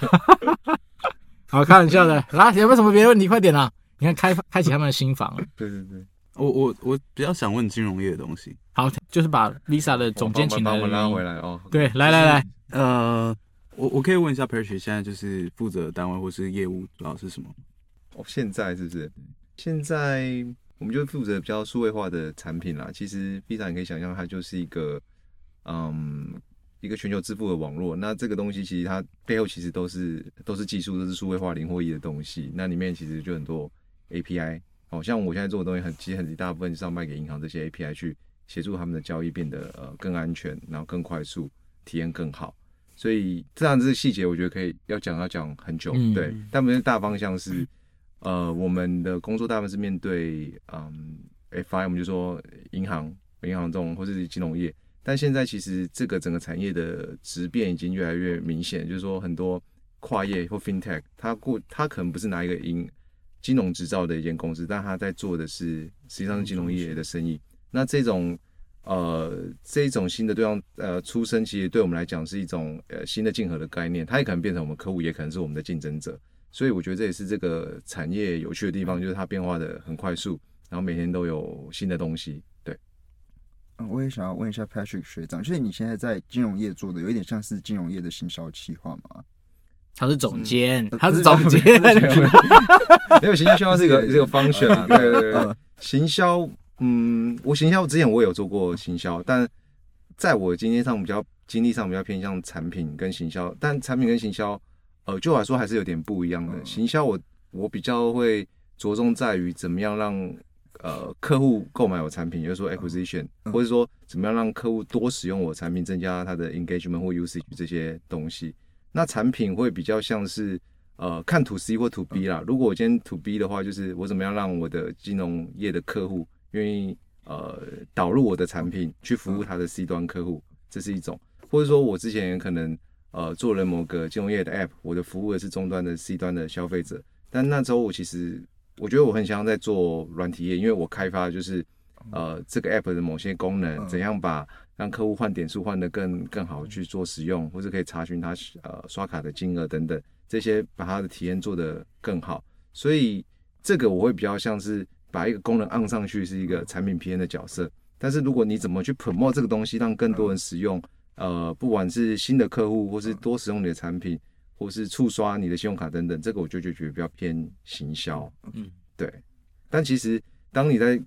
好，开玩笑的。来，有没有什么别的问题？快点啊！你看开开启他们的新房了。对对对，我我我比较想问金融业的东西。好，就是把 Lisa 的总监请来，把我拉回来哦。对，来来来。呃，我我可以问一下，Perch 现在就是负责单位或是业务主要是什么？哦，现在是不是？现在我们就负责比较数位化的产品啦。其实 Visa 你可以想象，它就是一个嗯一个全球支付的网络。那这个东西其实它背后其实都是都是技术，都是数位化零或一的东西。那里面其实就很多 API，好、像我现在做的东西很其实很大部分是要卖给银行这些 API 去协助他们的交易变得呃更安全，然后更快速，体验更好。所以这样子的细节，我觉得可以要讲要讲很久，嗯、对。但不是大方向是，呃，我们的工作大部分是面对嗯，FI，我们就说银行、银行这种或是金融业。但现在其实这个整个产业的质变已经越来越明显，就是说很多跨业或 FinTech，它过它可能不是拿一个银金融执照的一间公司，但它在做的是实际上是金融业的生意。那这种。呃，这一种新的对象呃出生，其实对我们来讲是一种呃新的竞合的概念，它也可能变成我们客户，也可能是我们的竞争者。所以我觉得这也是这个产业有趣的地方，就是它变化的很快速，然后每天都有新的东西。对，嗯，我也想要问一下 Patrick 学长，就是你现在在金融业做的，有一点像是金融业的行销企划吗？他是总监，他是总监，没有行销企划是一个这个方选啊，对对对，行销。嗯，我行销之前我也有做过行销，但在我经验上比较经历上比较偏向产品跟行销，但产品跟行销，呃，就我来说还是有点不一样的。嗯、行销我我比较会着重在于怎么样让呃客户购买我产品，就是说 acquisition，、嗯、或者说怎么样让客户多使用我产品，增加他的 engagement 或 usage 这些东西。那产品会比较像是呃看 to C 或 to B 啦。如果我今天 to B 的话，就是我怎么样让我的金融业的客户。愿意呃导入我的产品去服务他的 C 端客户，这是一种；或者说我之前可能呃做了某个金融业的 App，我的服务的是终端的 C 端的消费者。但那时候我其实我觉得我很想在做软体业，因为我开发的就是呃这个 App 的某些功能，怎样把让客户换点数换得更更好去做使用，或者可以查询他呃刷卡的金额等等这些，把他的体验做得更好。所以这个我会比较像是。把一个功能按上去是一个产品 PM 的角色，但是如果你怎么去 promote 这个东西，让更多人使用，呃，不管是新的客户，或是多使用你的产品，或是触刷你的信用卡等等，这个我就就觉得比较偏行销，嗯，对。但其实当你在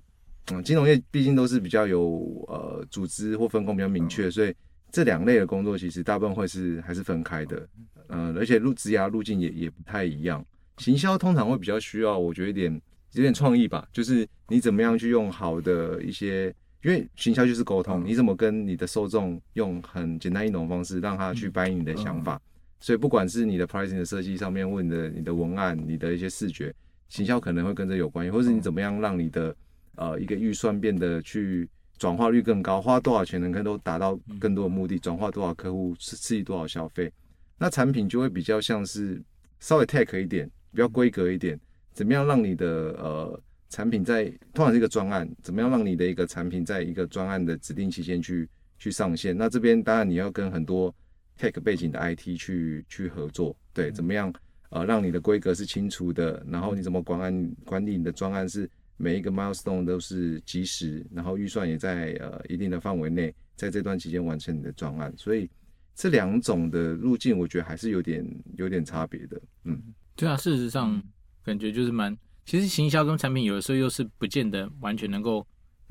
嗯，金融业毕竟都是比较有呃组织或分工比较明确，所以这两类的工作其实大部分会是还是分开的，嗯、呃，而且路职涯路径也也不太一样。行销通常会比较需要，我觉得一点有点创意吧，就是你怎么样去用好的一些，因为行销就是沟通，你怎么跟你的受众用很简单易懂的方式让他去反映你的想法。所以不管是你的 pricing 的设计上面，或你的你的文案、你的一些视觉，行销可能会跟这有关系，或是你怎么样让你的呃一个预算变得去转化率更高，花多少钱能够都达到更多的目的，转化多少客户，刺激多少消费，那产品就会比较像是稍微 tech 一点，比较规格一点，怎么样让你的呃产品在通常是一个专案，怎么样让你的一个产品在一个专案的指定期间去去上线？那这边当然你要跟很多 tech 背景的 IT 去去合作，对，怎么样呃让你的规格是清楚的，然后你怎么管案管理你的专案是每一个 milestone 都是及时，然后预算也在呃一定的范围内，在这段期间完成你的专案，所以这两种的路径我觉得还是有点有点差别的，嗯。对啊，事实上感觉就是蛮，其实行销跟产品有的时候又是不见得完全能够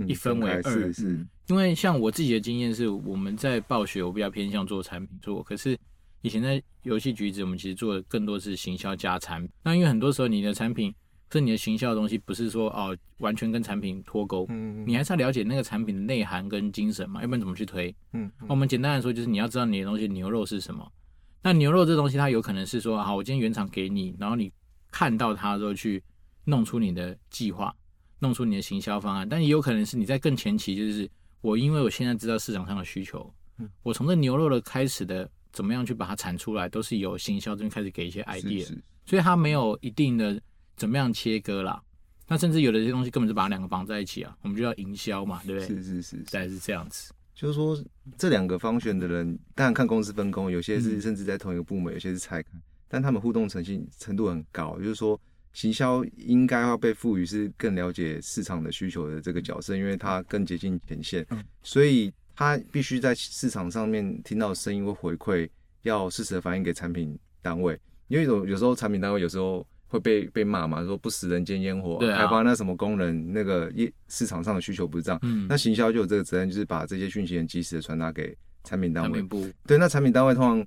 一分为二，是是。因为像我自己的经验是，我们在暴雪，我比较偏向做产品做，可是以前在游戏橘子，我们其实做的更多是行销加产品。那因为很多时候你的产品是你的行销的东西，不是说哦完全跟产品脱钩，嗯，你还是要了解那个产品的内涵跟精神嘛，要不然怎么去推？嗯，我们简单来说就是你要知道你的东西牛肉是什么。那牛肉这东西，它有可能是说，好，我今天原厂给你，然后你看到它之后去弄出你的计划，弄出你的行销方案。但也有可能是你在更前期，就是我因为我现在知道市场上的需求，我从这牛肉的开始的怎么样去把它产出来，都是由行销这边开始给一些 idea，所以它没有一定的怎么样切割啦。那甚至有的这些东西根本就把两个绑在一起啊，我们就要营销嘛，对不对？是是是，大概是这样子。就是说，这两个方选的人，当然看公司分工，有些是甚至在同一个部门，有些是拆开，但他们互动诚信程度很高。就是说，行销应该要被赋予是更了解市场的需求的这个角色，因为它更接近前线，所以他必须在市场上面听到声音或回馈，要适时的反映给产品单位。因为有有时候产品单位有时候。会被被骂嘛？说不食人间烟火，开发那什么功能，那个业市场上的需求不是这样。嗯，那行销就有这个责任，就是把这些讯息很及时的传达给产品单位。对，那产品单位通常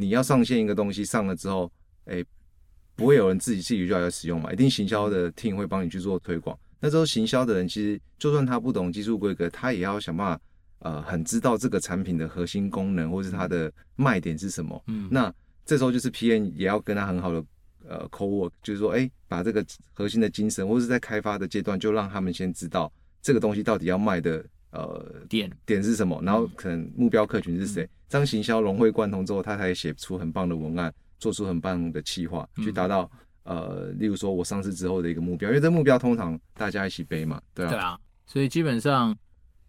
你要上线一个东西上了之后，哎，不会有人自己自己就来使用嘛，一定行销的 team 会帮你去做推广。那时候行销的人其实就算他不懂技术规格，他也要想办法，呃，很知道这个产品的核心功能或是它的卖点是什么。嗯，那这时候就是 PM 也要跟他很好的。呃，co-work 就是说，哎、欸，把这个核心的精神，或者是在开发的阶段，就让他们先知道这个东西到底要卖的呃点。点是什么，然后可能目标客群是谁，这样行销融会贯通之后，他才写出很棒的文案，做出很棒的企划，去达到呃，例如说我上市之后的一个目标，因为这目标通常大家一起背嘛，对啊，对啊，所以基本上，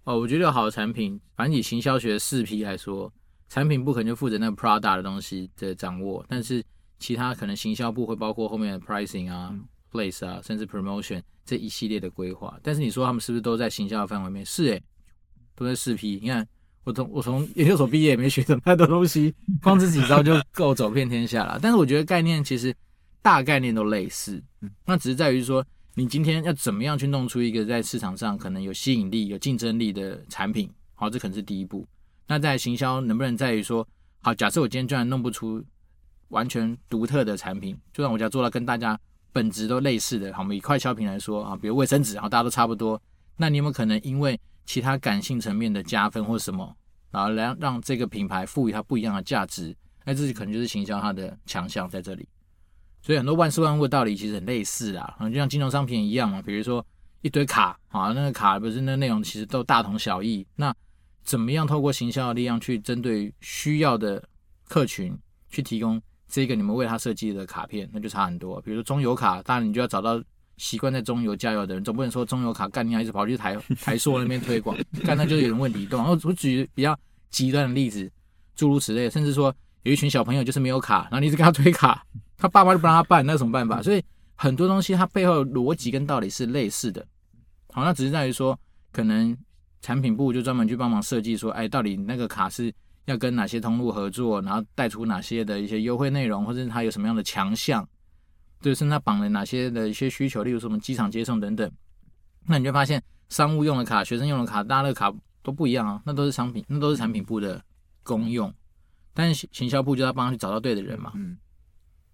哦，我觉得有好的产品，反正以行销学四 P 来说，产品部可能就负责那个 Prada 的东西的掌握，但是。其他可能行销部会包括后面的 pricing 啊、place 啊，甚至 promotion 这一系列的规划。但是你说他们是不是都在行销的范围内？是诶、欸，都在试批。你看我从我从研究所毕业也没学什么太多东西，光这几招就够走遍天下了。但是我觉得概念其实大概念都类似，那只是在于说你今天要怎么样去弄出一个在市场上可能有吸引力、有竞争力的产品。好，这可能是第一步。那在行销能不能在于说，好，假设我今天居然弄不出。完全独特的产品，就算我家做到跟大家本质都类似的，好，我们以快消品来说啊，比如卫生纸，然后大家都差不多，那你有没有可能因为其他感性层面的加分或什么，然后来让这个品牌赋予它不一样的价值？那这可能就是行销它的强项在这里。所以很多万事万物的道理其实很类似啊，就像金融商品一样嘛，比如说一堆卡啊，那个卡不是那内容其实都大同小异，那怎么样透过行销的力量去针对需要的客群去提供？这个你们为他设计的卡片，那就差很多。比如说中油卡，当然你就要找到习惯在中油加油的人，总不能说中油卡干你还是跑去台 台塑那边推广，干那就有点问题，对吧？我我举比较极端的例子，诸如此类，甚至说有一群小朋友就是没有卡，然后你一直给他推卡，他爸妈就不让他办，那有什么办法？所以很多东西它背后逻辑跟道理是类似的。好，那只是在于说，可能产品部就专门去帮忙设计说，哎，到底那个卡是。要跟哪些通路合作，然后带出哪些的一些优惠内容，或者是它有什么样的强项，对，甚至它绑了哪些的一些需求，例如什么机场接送等等。那你就发现商务用的卡、学生用的卡、大乐卡都不一样啊，那都是商品，那都是产品部的公用。但是行销部就要帮他去找到对的人嘛。嗯。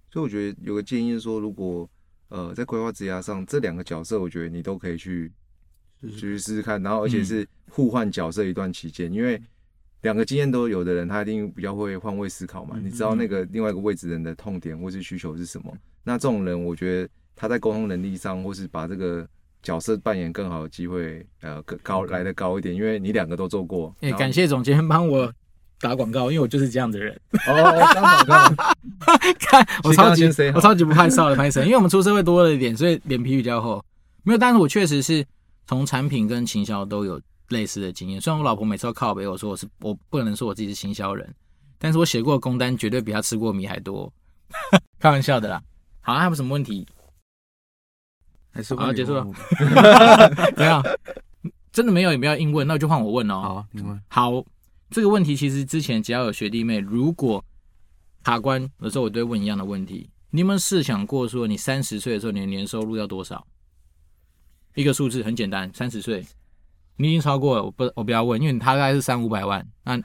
所以我觉得有个建议是说，如果呃在规划职涯上这两个角色，我觉得你都可以去去试试看，然后而且是互换角色一段期间，因为两个经验都有的人，他一定比较会换位思考嘛。你知道那个另外一个位置人的痛点或是需求是什么？那这种人，我觉得他在沟通能力上，或是把这个角色扮演更好的机会，呃，更高来的高一点，因为你两个都做过。哎，感谢总监帮我打广告，因为我就是这样的人。哦，刚好刚好，看我超级我超级不害臊的拍摄，因为我们出社会多了一点，所以脸皮比较厚。没有，但是我确实是从产品跟行销都有类似的经验。虽然我老婆每次都靠北我说我是我不能说我自己是行销人，但是我写过的工单绝对比他吃过米还多。开玩笑的啦。好，还有什么问题？还是好结束了？没有，真的没有，也不要硬问，那就换我问哦。好，你问。好，这个问题其实之前只要有学弟妹，如果卡关的时候，我都会问一样的问题。你有没有试想过，说你三十岁的时候，你的年收入要多少？一个数字很简单，三十岁，你已经超过了，我不，我不要问，因为你大概是三五百万。那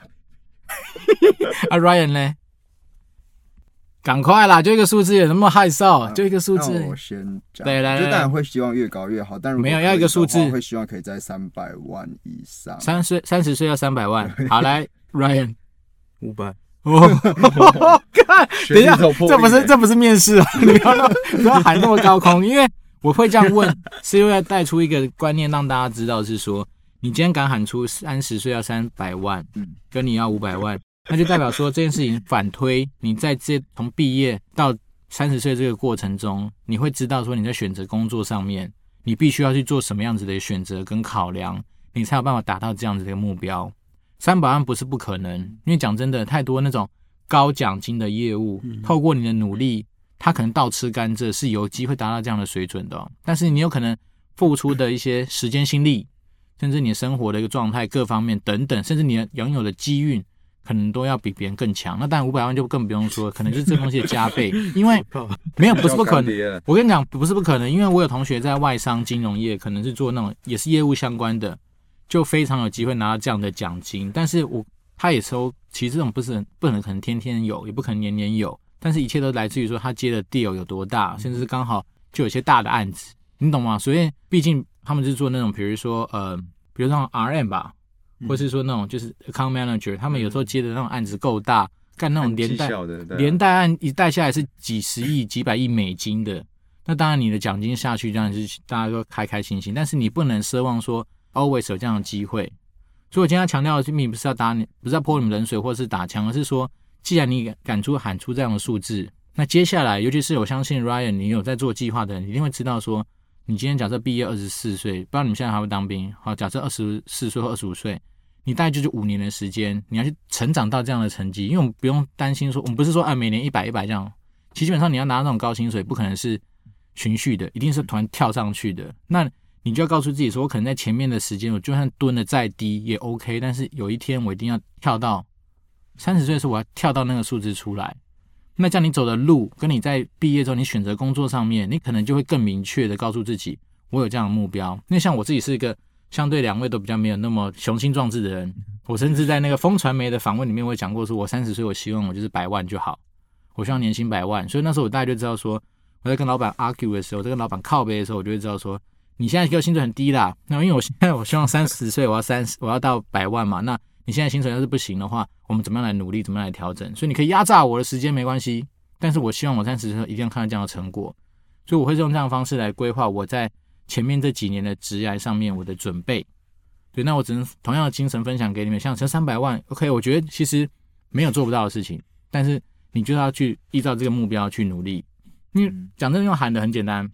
啊，Ryan 呢？赶快啦！就一个数字，有什么害臊？就一个数字。我先讲。对，来来，就当然会希望越高越好，但是没有要一个数字，会希望可以在三百万以上。三岁三十岁要三百万。好，来，Ryan，五百。哦，看，等一下，这不是这不是面试啊！你不要不要喊那么高空，因为我会这样问，是因为要带出一个观念，让大家知道是说，你今天敢喊出三十岁要三百万，嗯，跟你要五百万。那就代表说这件事情反推，你在这从毕业到三十岁这个过程中，你会知道说你在选择工作上面，你必须要去做什么样子的选择跟考量，你才有办法达到这样子的一个目标。三百万不是不可能，因为讲真的，太多那种高奖金的业务，透过你的努力，他可能倒吃甘蔗是有机会达到这样的水准的哦。但是你有可能付出的一些时间、心力，甚至你生活的一个状态各方面等等，甚至你拥有的机运。可能都要比别人更强，那当然五百万就更不用说，可能就是这东西的加倍，因为 没有不是不可能。我跟你讲，不是不可能，因为我有同学在外商金融业，可能是做那种也是业务相关的，就非常有机会拿到这样的奖金。但是我他也收，其实这种不是很不可能，可能天天有，也不可能年年有，但是一切都来自于说他接的 deal 有多大，甚至是刚好就有些大的案子，你懂吗？所以毕竟他们是做那种，比如说呃，比如说 RM 吧。或是说那种就是 account manager，他们有时候接的那种案子够大，干那种连带连带案一带下来是几十亿、几百亿美金的，那当然你的奖金下去，当然是大家都开开心心。但是你不能奢望说 always 有这样的机会。所以我今天要强调的，并不是要打你，不是要泼你们冷水，或者是打枪，而是说，既然你敢出喊出这样的数字，那接下来，尤其是我相信 Ryan，你有在做计划的人，一定会知道说，你今天假设毕业二十四岁，不知道你们现在还会当兵，好，假设二十四岁或二十五岁。你大概就是五年的时间，你要去成长到这样的成绩，因为我们不用担心说，我们不是说啊每年一百一百这样，其基本上你要拿到那种高薪水，不可能是循序的，一定是突然跳上去的。那你就要告诉自己说，我可能在前面的时间，我就算蹲的再低也 OK，但是有一天我一定要跳到三十岁的时候，我要跳到那个数字出来。那这样你走的路，跟你在毕业之后你选择工作上面，你可能就会更明确的告诉自己，我有这样的目标。那像我自己是一个。相对两位都比较没有那么雄心壮志的人，我甚至在那个风传媒的访问里面，我也讲过说，我三十岁，我希望我就是百万就好，我希望年薪百万。所以那时候我大概就知道说，我在跟老板 argue 的时候，我在跟老板靠背的时候，我就会知道说，你现在给我薪水很低啦。那因为我现在我希望三十岁我要三十，我要到百万嘛。那你现在薪水要是不行的话，我们怎么样来努力，怎么样来调整？所以你可以压榨我的时间没关系，但是我希望我三十岁一定要看到这样的成果。所以我会用这样的方式来规划我在前面这几年的职涯上面我的准备。对，那我只能同样的精神分享给你们，像这三百万，OK，我觉得其实没有做不到的事情，但是你就要去依照这个目标去努力。因为讲真的，用喊的很简单，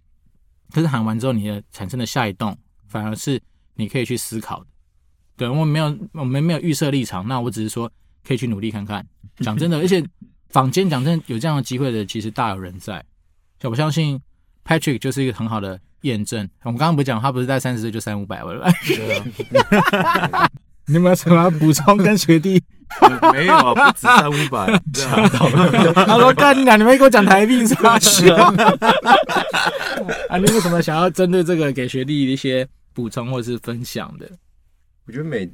可是喊完之后，你的产生的下一动，反而是你可以去思考的。对，我们没有，我们没有预设立场，那我只是说可以去努力看看。讲真的，而且坊间讲真的有这样的机会的，其实大有人在。我相信 Patrick 就是一个很好的。验证，我们刚刚不是讲他不是在三十岁就三五百万了？你有没有什么要补充跟学弟？没有，不止三五百。他说：“干你俩，你们给我讲台币是吧？” 啊，你有什么想要针对这个给学弟一些补充或是分享的？我觉得每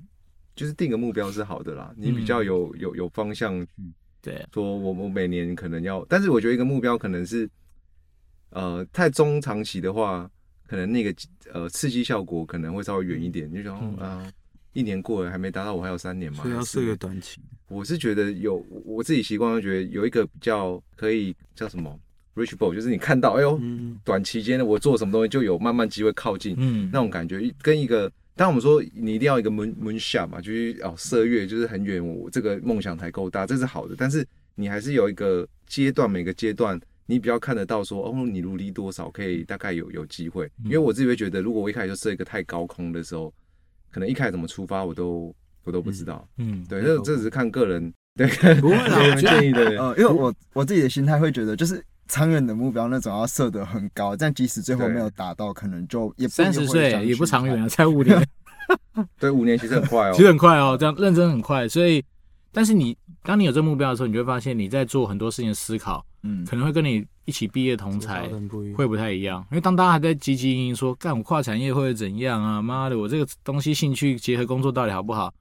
就是定个目标是好的啦，你比较有有有方向去对，说我我每年可能要，但是我觉得一个目标可能是呃太中长期的话，可能那个呃刺激效果可能会稍微远一点，就想啊一年过了还没达到，我还有三年嘛，所以要设个短期。我是觉得有我自己习惯，觉得有一个比较可以叫什么 reachable，就是你看到哎呦，短期间的我做什么东西就有慢慢机会靠近，嗯，那种感觉跟一个，当我们说你一定要一个 moon moon shot 嘛，就是哦射月就是很远，我这个梦想才够大，这是好的，但是你还是有一个阶段，每个阶段你比较看得到说哦，你努力多少可以大概有有机会，因为我自己会觉得，如果我一开始就设一个太高空的时候，可能一开始怎么出发我都。我都不知道，嗯，对，这这只是看个人，对，不会啦，我建议的，呃，因为我我自己的心态会觉得，就是长远的目标那种要设得很高，但即使最后没有达到，可能就也三十岁也不长远啊，才五年，对，五年其实很快哦，其实很快哦，这样认真很快，所以，但是你当你有这个目标的时候，你就会发现你在做很多事情的思考，嗯，可能会跟你一起毕业同才会不太一样，因为当大家还在积极营营说，干我跨产业会怎样啊？妈的，我这个东西兴趣结合工作到底好不好？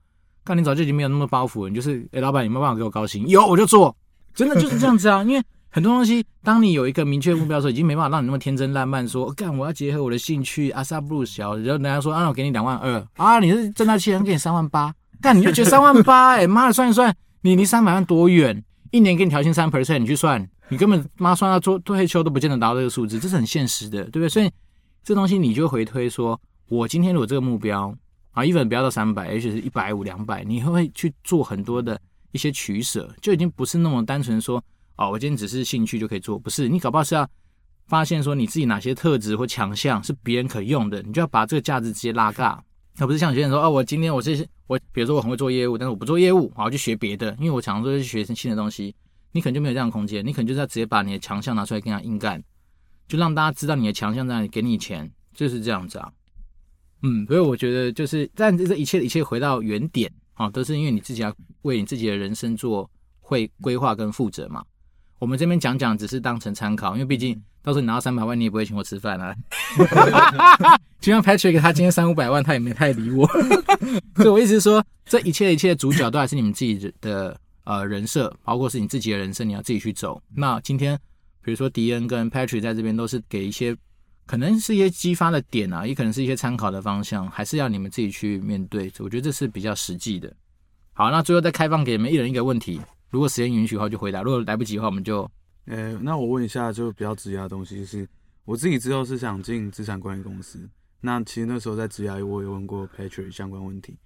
干你早就已经没有那么包袱了，你就是哎、欸，老板有没有办法给我高薪？有我就做，真的就是这样子啊。因为很多东西，当你有一个明确目标的时候，已经没办法让你那么天真烂漫说，干我要结合我的兴趣。阿萨布鲁小，然后人家说啊，我给你两万二啊，你是正大企业，给你三万八，干你就觉得三万八，哎妈的，算一算，你离三百万多远？一年给你调薪三 percent，你去算，你根本妈算到做退休都不见得达到这个数字，这是很现实的，对不对？所以这东西你就回推说，我今天如果这个目标。啊，even 不要到三百，也许是一百五、两百，你会去做很多的一些取舍，就已经不是那么单纯说，哦，我今天只是兴趣就可以做，不是，你搞不好是要发现说你自己哪些特质或强项是别人可用的，你就要把这个价值直接拉大，而不是像有些人说，哦，我今天我这些我，比如说我很会做业务，但是我不做业务，我去学别的，因为我常常都是学新的东西，你可能就没有这样的空间，你可能就是要直接把你的强项拿出来跟他硬干，就让大家知道你的强项在哪里，给你钱，就是这样子啊。嗯，所以我觉得就是，但这这一切一切回到原点啊，都是因为你自己要为你自己的人生做会规划跟负责嘛。我们这边讲讲只是当成参考，因为毕竟到时候你拿到三百万，你也不会请我吃饭啊。就像 Patrick 他今天三五百万，他也没太理我。所以我意思是说，这一切一切的主角都还是你们自己的呃人设，包括是你自己的人生，你要自己去走。那今天比如说迪恩跟 Patrick 在这边都是给一些。可能是一些激发的点啊，也可能是一些参考的方向，还是要你们自己去面对。我觉得这是比较实际的。好，那最后再开放给你们一人一个问题，如果时间允许的话就回答，如果来不及的话我们就……呃，那我问一下，就比较职业的东西，就是我自己之后是想进资产管理公司。那其实那时候在职业我也问过 Patrick 相关问题。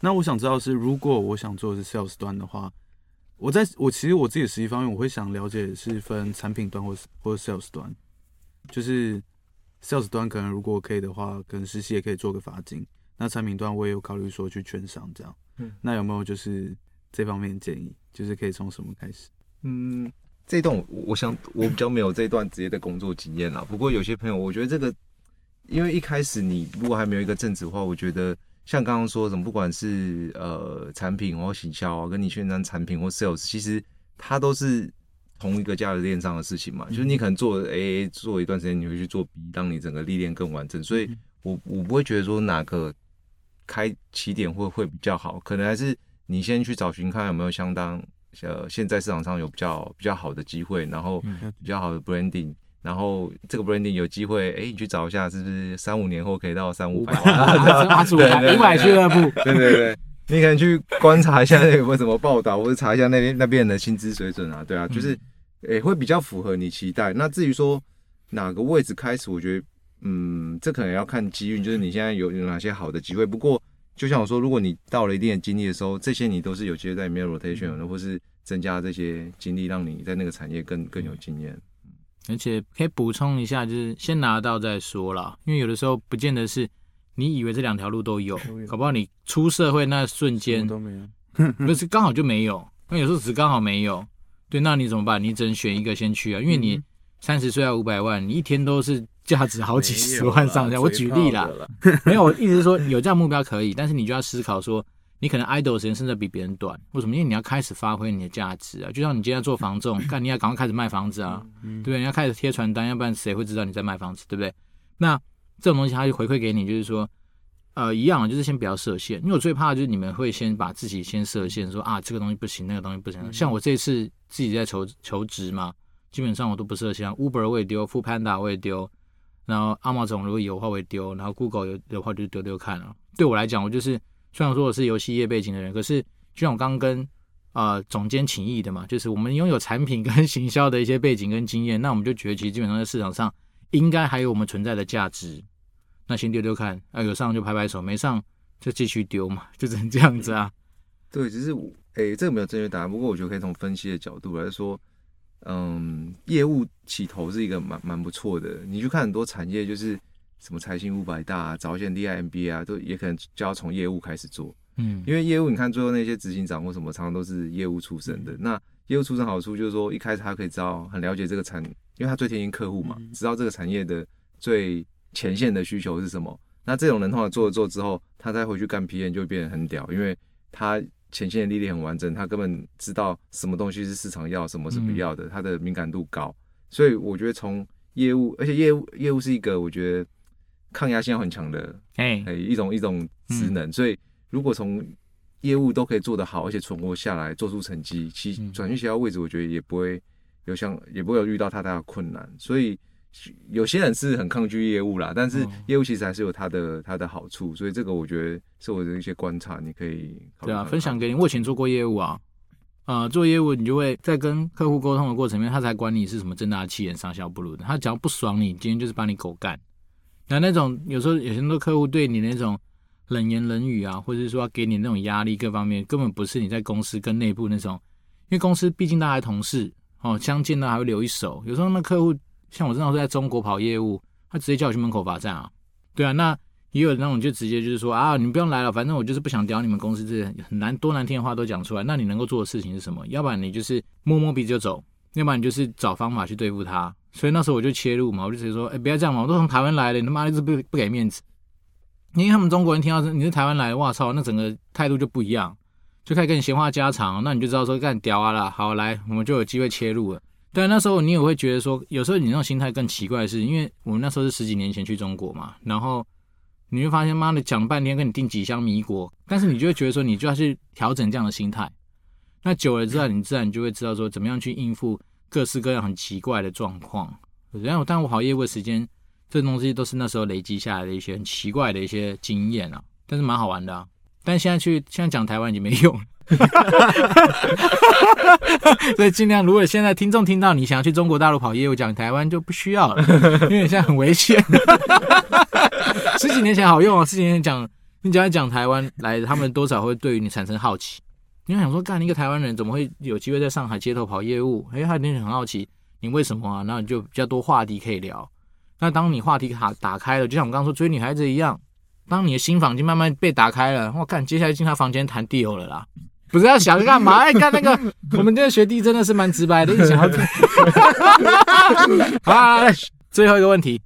那我想知道是，如果我想做的是 Sales 端的话，我在我其实我自己的实际方面，我会想了解是分产品端或或者 Sales 端，就是。Sales 端可能如果可以的话，可能实习也可以做个法金。那产品端我也有考虑说去券商这样。嗯，那有没有就是这方面的建议？就是可以从什么开始？嗯，这一段我我想我比较没有这一段职业的工作经验啦。不过有些朋友，我觉得这个，因为一开始你如果还没有一个正职的话，我觉得像刚刚说什么，不管是呃产品或行销啊，跟你宣传产品或 Sales，其实它都是。同一个价值链上的事情嘛，就是你可能做 A A 做一段时间，你会去做 B，让你整个历练更完整。所以我我不会觉得说哪个开起点会会比较好，可能还是你先去找寻看有没有相当呃现在市场上有比较比较好的机会，然后比较好的 branding，然后这个 branding 有机会，哎，你去找一下是不是三五年后可以到三五百万，五百俱乐部，对对对。你可能去观察一下有没有什么报道，或者查一下那边那边的薪资水准啊，对啊，就是，哎、欸，会比较符合你期待。那至于说哪个位置开始，我觉得，嗯，这可能要看机遇，就是你现在有有哪些好的机会。不过，就像我说，如果你到了一定的经历的时候，这些你都是有机会在里面 rotation 的，或是增加这些经历，让你在那个产业更更有经验。而且可以补充一下，就是先拿到再说啦，因为有的时候不见得是。你以为这两条路都有，搞不好你出社会那瞬间都没有，不是刚好就没有。那有时候只刚好没有，对，那你怎么办？你只能选一个先去啊，因为你三十岁要五百万，你一天都是价值好几十万上下。我举例啦，没有，我意思是说有这样目标可以，但是你就要思考说，你可能 idle 时间甚至比别人短，为什么？因为你要开始发挥你的价值啊，就像你今天做房仲，看你要赶快开始卖房子啊，对不对？你要开始贴传单，要不然谁会知道你在卖房子，对不对？那这种东西，它就回馈给你，就是说，呃，一样，就是先不要设限，因为我最怕的就是你们会先把自己先设限，说啊，这个东西不行，那个东西不行。像我这次自己在求求职嘛，基本上我都不设限，Uber 我也丢，Foodpanda 我也丢，然后 Amazon 如果有话我也丢，然后 Google 有的话就丢丢看了。对我来讲，我就是虽然说我是游戏业背景的人，可是就像我刚刚跟呃总监请益的嘛，就是我们拥有产品跟行销的一些背景跟经验，那我们就觉得其实基本上在市场上应该还有我们存在的价值。那先丢丢看，啊，有上就拍拍手，没上就继续丢嘛，就只能这样子啊。对，只是诶、欸，这个没有正确答案。不过我觉得可以从分析的角度来说，嗯，业务起头是一个蛮蛮不错的。你去看很多产业，就是什么财新五百大啊，找一些 DI MBA 啊，都也可能就要从业务开始做。嗯，因为业务，你看最后那些执行长或什么，常常都是业务出身的。那业务出身好处就是说，一开始他可以知道很了解这个产，因为他最贴近客户嘛，知道这个产业的最。前线的需求是什么？那这种人通常做了做之后，他再回去干 PM 就会变得很屌，因为他前线的历练很完整，他根本知道什么东西是市场要，什么是不要的，他的敏感度高。所以我觉得从业务，而且业务业务是一个我觉得抗压性很强的，哎，一种一种职能。所以如果从业务都可以做得好，而且存活下来，做出成绩，其转去其他位置，我觉得也不会有像也不会有遇到太大的困难。所以。有些人是很抗拒业务啦，但是业务其实还是有它的它的好处，所以这个我觉得是我的一些观察，你可以对啊分享给你。我以前做过业务啊，啊、呃，做业务你就会在跟客户沟通的过程里面，他才管你是什么正大气人上校不如的，他只要不爽你，今天就是把你狗干。那那种有时候有些多客户对你那种冷言冷语啊，或者是说给你那种压力，各方面根本不是你在公司跟内部那种，因为公司毕竟大家同事哦，相见呢还会留一手，有时候那客户。像我这种是在中国跑业务，他直接叫我去门口罚站啊，对啊，那也有那种就直接就是说啊，你不用来了，反正我就是不想屌你们公司这些很难多难听的话都讲出来。那你能够做的事情是什么？要不然你就是摸摸鼻子就走，要不然你就是找方法去对付他。所以那时候我就切入嘛，我就直接说，哎，不要这样嘛，我都从台湾来的，你他妈一直不不给面子。因为他们中国人听到你是台湾来的，哇操，那整个态度就不一样，就开始跟你闲话家常，那你就知道说干屌啊啦，好来，我们就有机会切入了。对，那时候你也会觉得说，有时候你那种心态更奇怪的是，因为我们那时候是十几年前去中国嘛，然后你会发现，妈的讲半天跟你订几箱米果，但是你就会觉得说，你就要去调整这样的心态。那久了之后，你自然就会知道说，怎么样去应付各式各样很奇怪的状况。然后，但我跑业务的时间，这东西都是那时候累积下来的一些很奇怪的一些经验啊，但是蛮好玩的啊。但现在去现在讲台湾已经没用了。哈哈哈哈哈！所以尽量，如果现在听众听到你想要去中国大陆跑业务，讲台湾就不需要了，因为现在很危险。十几年前好用啊，十几年前讲你只要讲台湾来，他们多少会对于你产生好奇。你会想说，干一个台湾人怎么会有机会在上海街头跑业务？哎，他一定很好奇你为什么啊？那你就比较多话题可以聊。那当你话题卡打开了，就像我刚刚说追女孩子一样，当你的心房已经慢慢被打开了，我看接下来进他房间谈 deal 了啦。不是要想干嘛？哎，干那个，我们这个学弟真的是蛮直白的，一想要听。好，最后一个问题，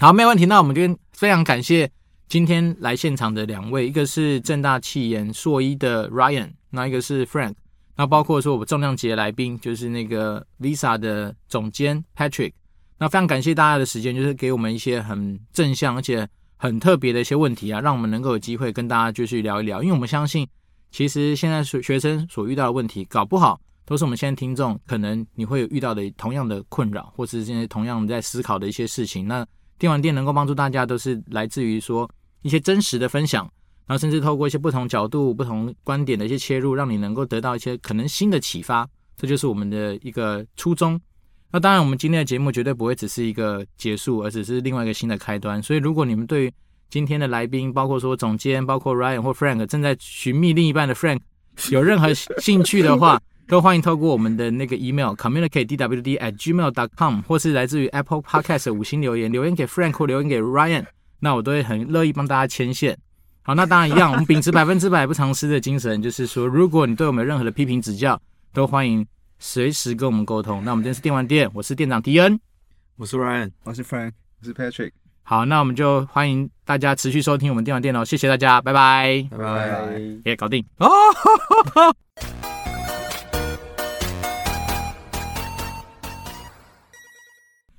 好，没有问题。那我们就非常感谢今天来现场的两位，一个是正大气研硕一的 Ryan，那一个是 Frank，那包括说我们重量级的来宾就是那个 Lisa 的总监 Patrick。那非常感谢大家的时间，就是给我们一些很正向而且很特别的一些问题啊，让我们能够有机会跟大家继续聊一聊，因为我们相信。其实现在学学生所遇到的问题，搞不好都是我们现在听众可能你会有遇到的同样的困扰，或是现在同样在思考的一些事情。那电玩店能够帮助大家，都是来自于说一些真实的分享，然后甚至透过一些不同角度、不同观点的一些切入，让你能够得到一些可能新的启发。这就是我们的一个初衷。那当然，我们今天的节目绝对不会只是一个结束，而只是另外一个新的开端。所以，如果你们对于今天的来宾，包括说总监，包括 Ryan 或 Frank，正在寻觅另一半的 Frank，有任何兴趣的话，都欢迎透过我们的那个 email communicate dwd at gmail dot com，或是来自于 Apple Podcast 的五星留言，留言给 Frank 或留言给 Ryan，那我都会很乐意帮大家牵线。好，那当然一样，我们秉持百分之百不藏私的精神，就是说，如果你对我们有任何的批评指教，都欢迎随时跟我们沟通。那我们今天是电玩店，我是店长迪恩，我是 Ryan，我是 Frank，我是 Patrick。好，那我们就欢迎大家持续收听我们电玩店哦，谢谢大家，拜拜，拜拜，耶搞定哦。